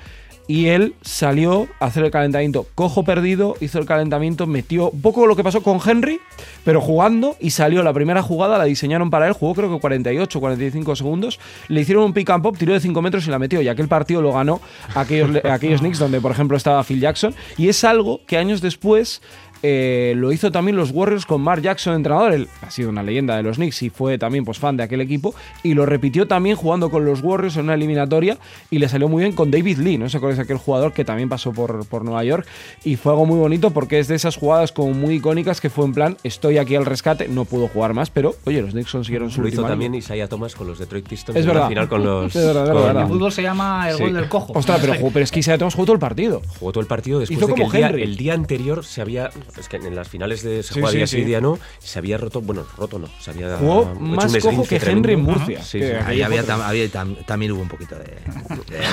Y él salió a hacer el calentamiento cojo perdido, hizo el calentamiento, metió un poco lo que pasó con Henry, pero jugando y salió la primera jugada, la diseñaron para él, jugó creo que 48, 45 segundos, le hicieron un pick and pop, tiró de 5 metros y la metió. Y aquel partido lo ganó aquellos, aquellos Knicks donde por ejemplo estaba Phil Jackson. Y es algo que años después eh, lo hizo también los Warriors con Mark Jackson, entrenador. Él ha sido una leyenda de los Knicks y fue también pues, fan de aquel equipo. Y lo repitió también jugando con los Warriors en una eliminatoria y le salió muy bien con David Lee. No sé cuál es aquel jugador que también pasó por, por Nueva York. Y fue algo muy bonito porque es de esas jugadas como muy icónicas que fue en plan: estoy aquí al rescate, no puedo jugar más, pero oye, los Knicks consiguieron su Lo hizo también año. Isaiah Thomas con los Detroit Pistons Es verdad. final con los. Es verdad, es con- verdad. En fútbol se llama el Sí. gol del cojo. Ostras, pero, pero es que Isaiah Thomas jugó todo el partido. Jugó todo el partido después Hizo de que como el día, Henry. el día anterior se había. Es que en las finales de se Sí, juega sí, día sí. sí y día no. Se había roto. Bueno, roto no. Se había Jugó hecho más cojo que tremendo. Henry en Murcia. Sí, Que sí. Ahí había, tam- había tam- también hubo un poquito de. de-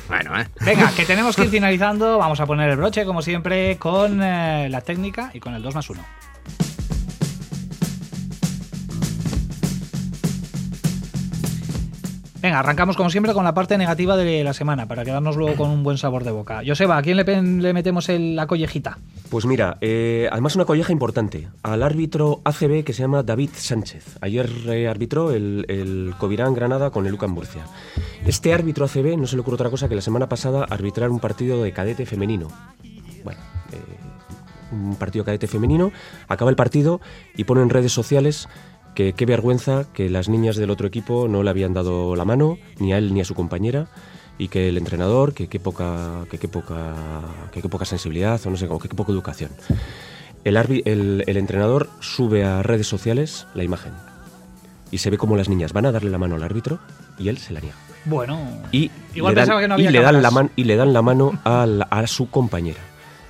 bueno, ¿eh? Venga, que tenemos que ir finalizando. Vamos a poner el broche, como siempre, con eh, la técnica y con el 2 más 1. Venga, arrancamos como siempre con la parte negativa de la semana, para quedarnos luego con un buen sabor de boca. Joseba, ¿a quién le, metemos la collejita? Pues mira, eh, además una colleja importante. Al árbitro ACB que se llama David Sánchez. Ayer eh, arbitró el, el Covirán Granada con el Lucan Murcia. Este árbitro ACB no se le ocurre otra cosa que la semana pasada arbitrar un partido de cadete femenino. Bueno, eh, un partido cadete femenino. Acaba el partido y pone en redes sociales que qué vergüenza que las niñas del otro equipo no le habían dado la mano, ni a él ni a su compañera, y que el entrenador, que qué poca, que qué poca, que qué poca sensibilidad, o no sé, o que qué poca educación. El, arbi- el, el entrenador sube a redes sociales la imagen y se ve como las niñas van a darle la mano al árbitro y él se la niega. Bueno, Y Igual le dan, pensaba que no y había le dan la man- y le dan la mano a, la- a su compañera.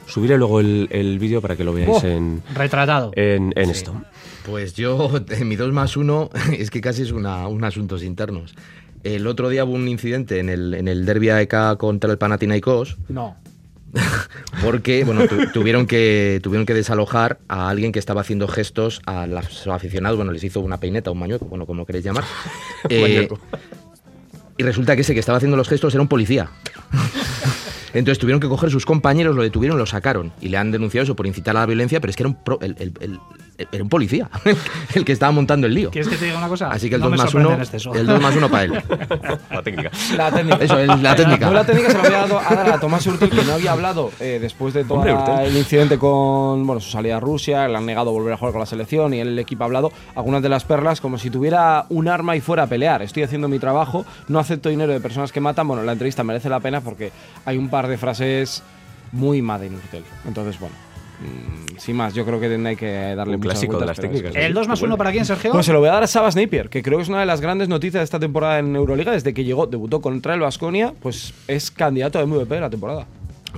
Subiré luego el, el vídeo para que lo veáis Oh, en, retratado. en, en esto. Pues yo, en mi 2 más 1 es que casi es una, un asuntos internos. El otro día hubo un incidente en el, en el derby AEK contra el Panathinaikos. No. porque bueno, tu- tuvieron, que, tuvieron que desalojar a alguien que estaba haciendo gestos a los aficionados. Bueno, les hizo una peineta, un mañueco, bueno, como queréis llamar. Eh, y resulta que ese que estaba haciendo los gestos era un policía. Entonces tuvieron que coger sus compañeros, lo detuvieron, lo sacaron y le han denunciado eso por incitar a la violencia, pero es que era un, pro- el, el- el- era un policía el que estaba montando el lío. ¿Quieres que te diga una cosa? Así que el No 2 me más sorprende 1 en exceso. el 2 más 1 para él. La técnica. La técnica. Eso es la técnica. Yo la técnica se la había dado a dar a Tomás Urtel, que no había hablado eh, después de todo el incidente con bueno, su salida a Rusia, le han negado volver a jugar con la selección y él, el equipo ha hablado algunas de las perlas como si tuviera un arma y fuera a pelear. Estoy haciendo mi trabajo, no acepto dinero de personas que matan. Bueno, la entrevista merece la pena porque hay un par de frases muy Made in Urtel. Entonces, bueno, sin más, yo creo que hay que darle Un muchas clásico de vueltas, las pero técnicas. ¿El 2 más 1 para quién, Sergio? pues se lo voy a dar a Sabas Napier, que creo que es una de las grandes noticias de esta temporada en Euroliga. Desde que llegó, debutó contra el Vasconia, pues es candidato a MVP de la temporada.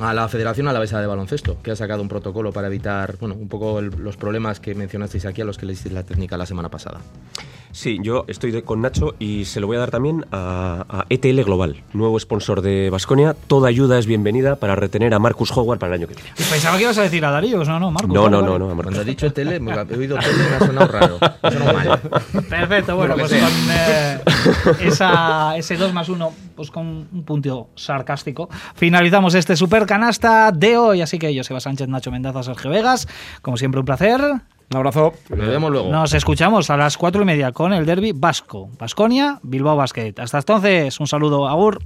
A la Federación Alavesa de Baloncesto, que ha sacado un protocolo para evitar, bueno, un poco el- los problemas que mencionasteis aquí a los que le hicisteis la técnica la semana pasada. Sí, yo estoy de- con Nacho y se lo voy a dar también a, a ETL Global, nuevo sponsor de Basconia. Toda ayuda es bienvenida para retener a Marcus Howard para el año que viene. Pensaba que ibas a decir a Darío, no, no, Marco. No, no, no, no, a Marcus. Cuando he dicho tele, me- he oído y me ha sonado raro. Me ha sonado mal. Perfecto, bueno, pues con eh, esa, ese 2 más 1, pues con un punteo sarcástico, finalizamos este super canasta de hoy. Así que yo, Seba Sánchez, Nacho Mendaza, Sergio Vegas, como siempre, un placer. Un abrazo. Nos vemos luego. Nos escuchamos a las cuatro y media con el derby vasco. Basconia, Bilbao Basket. Hasta entonces, un saludo, Agur.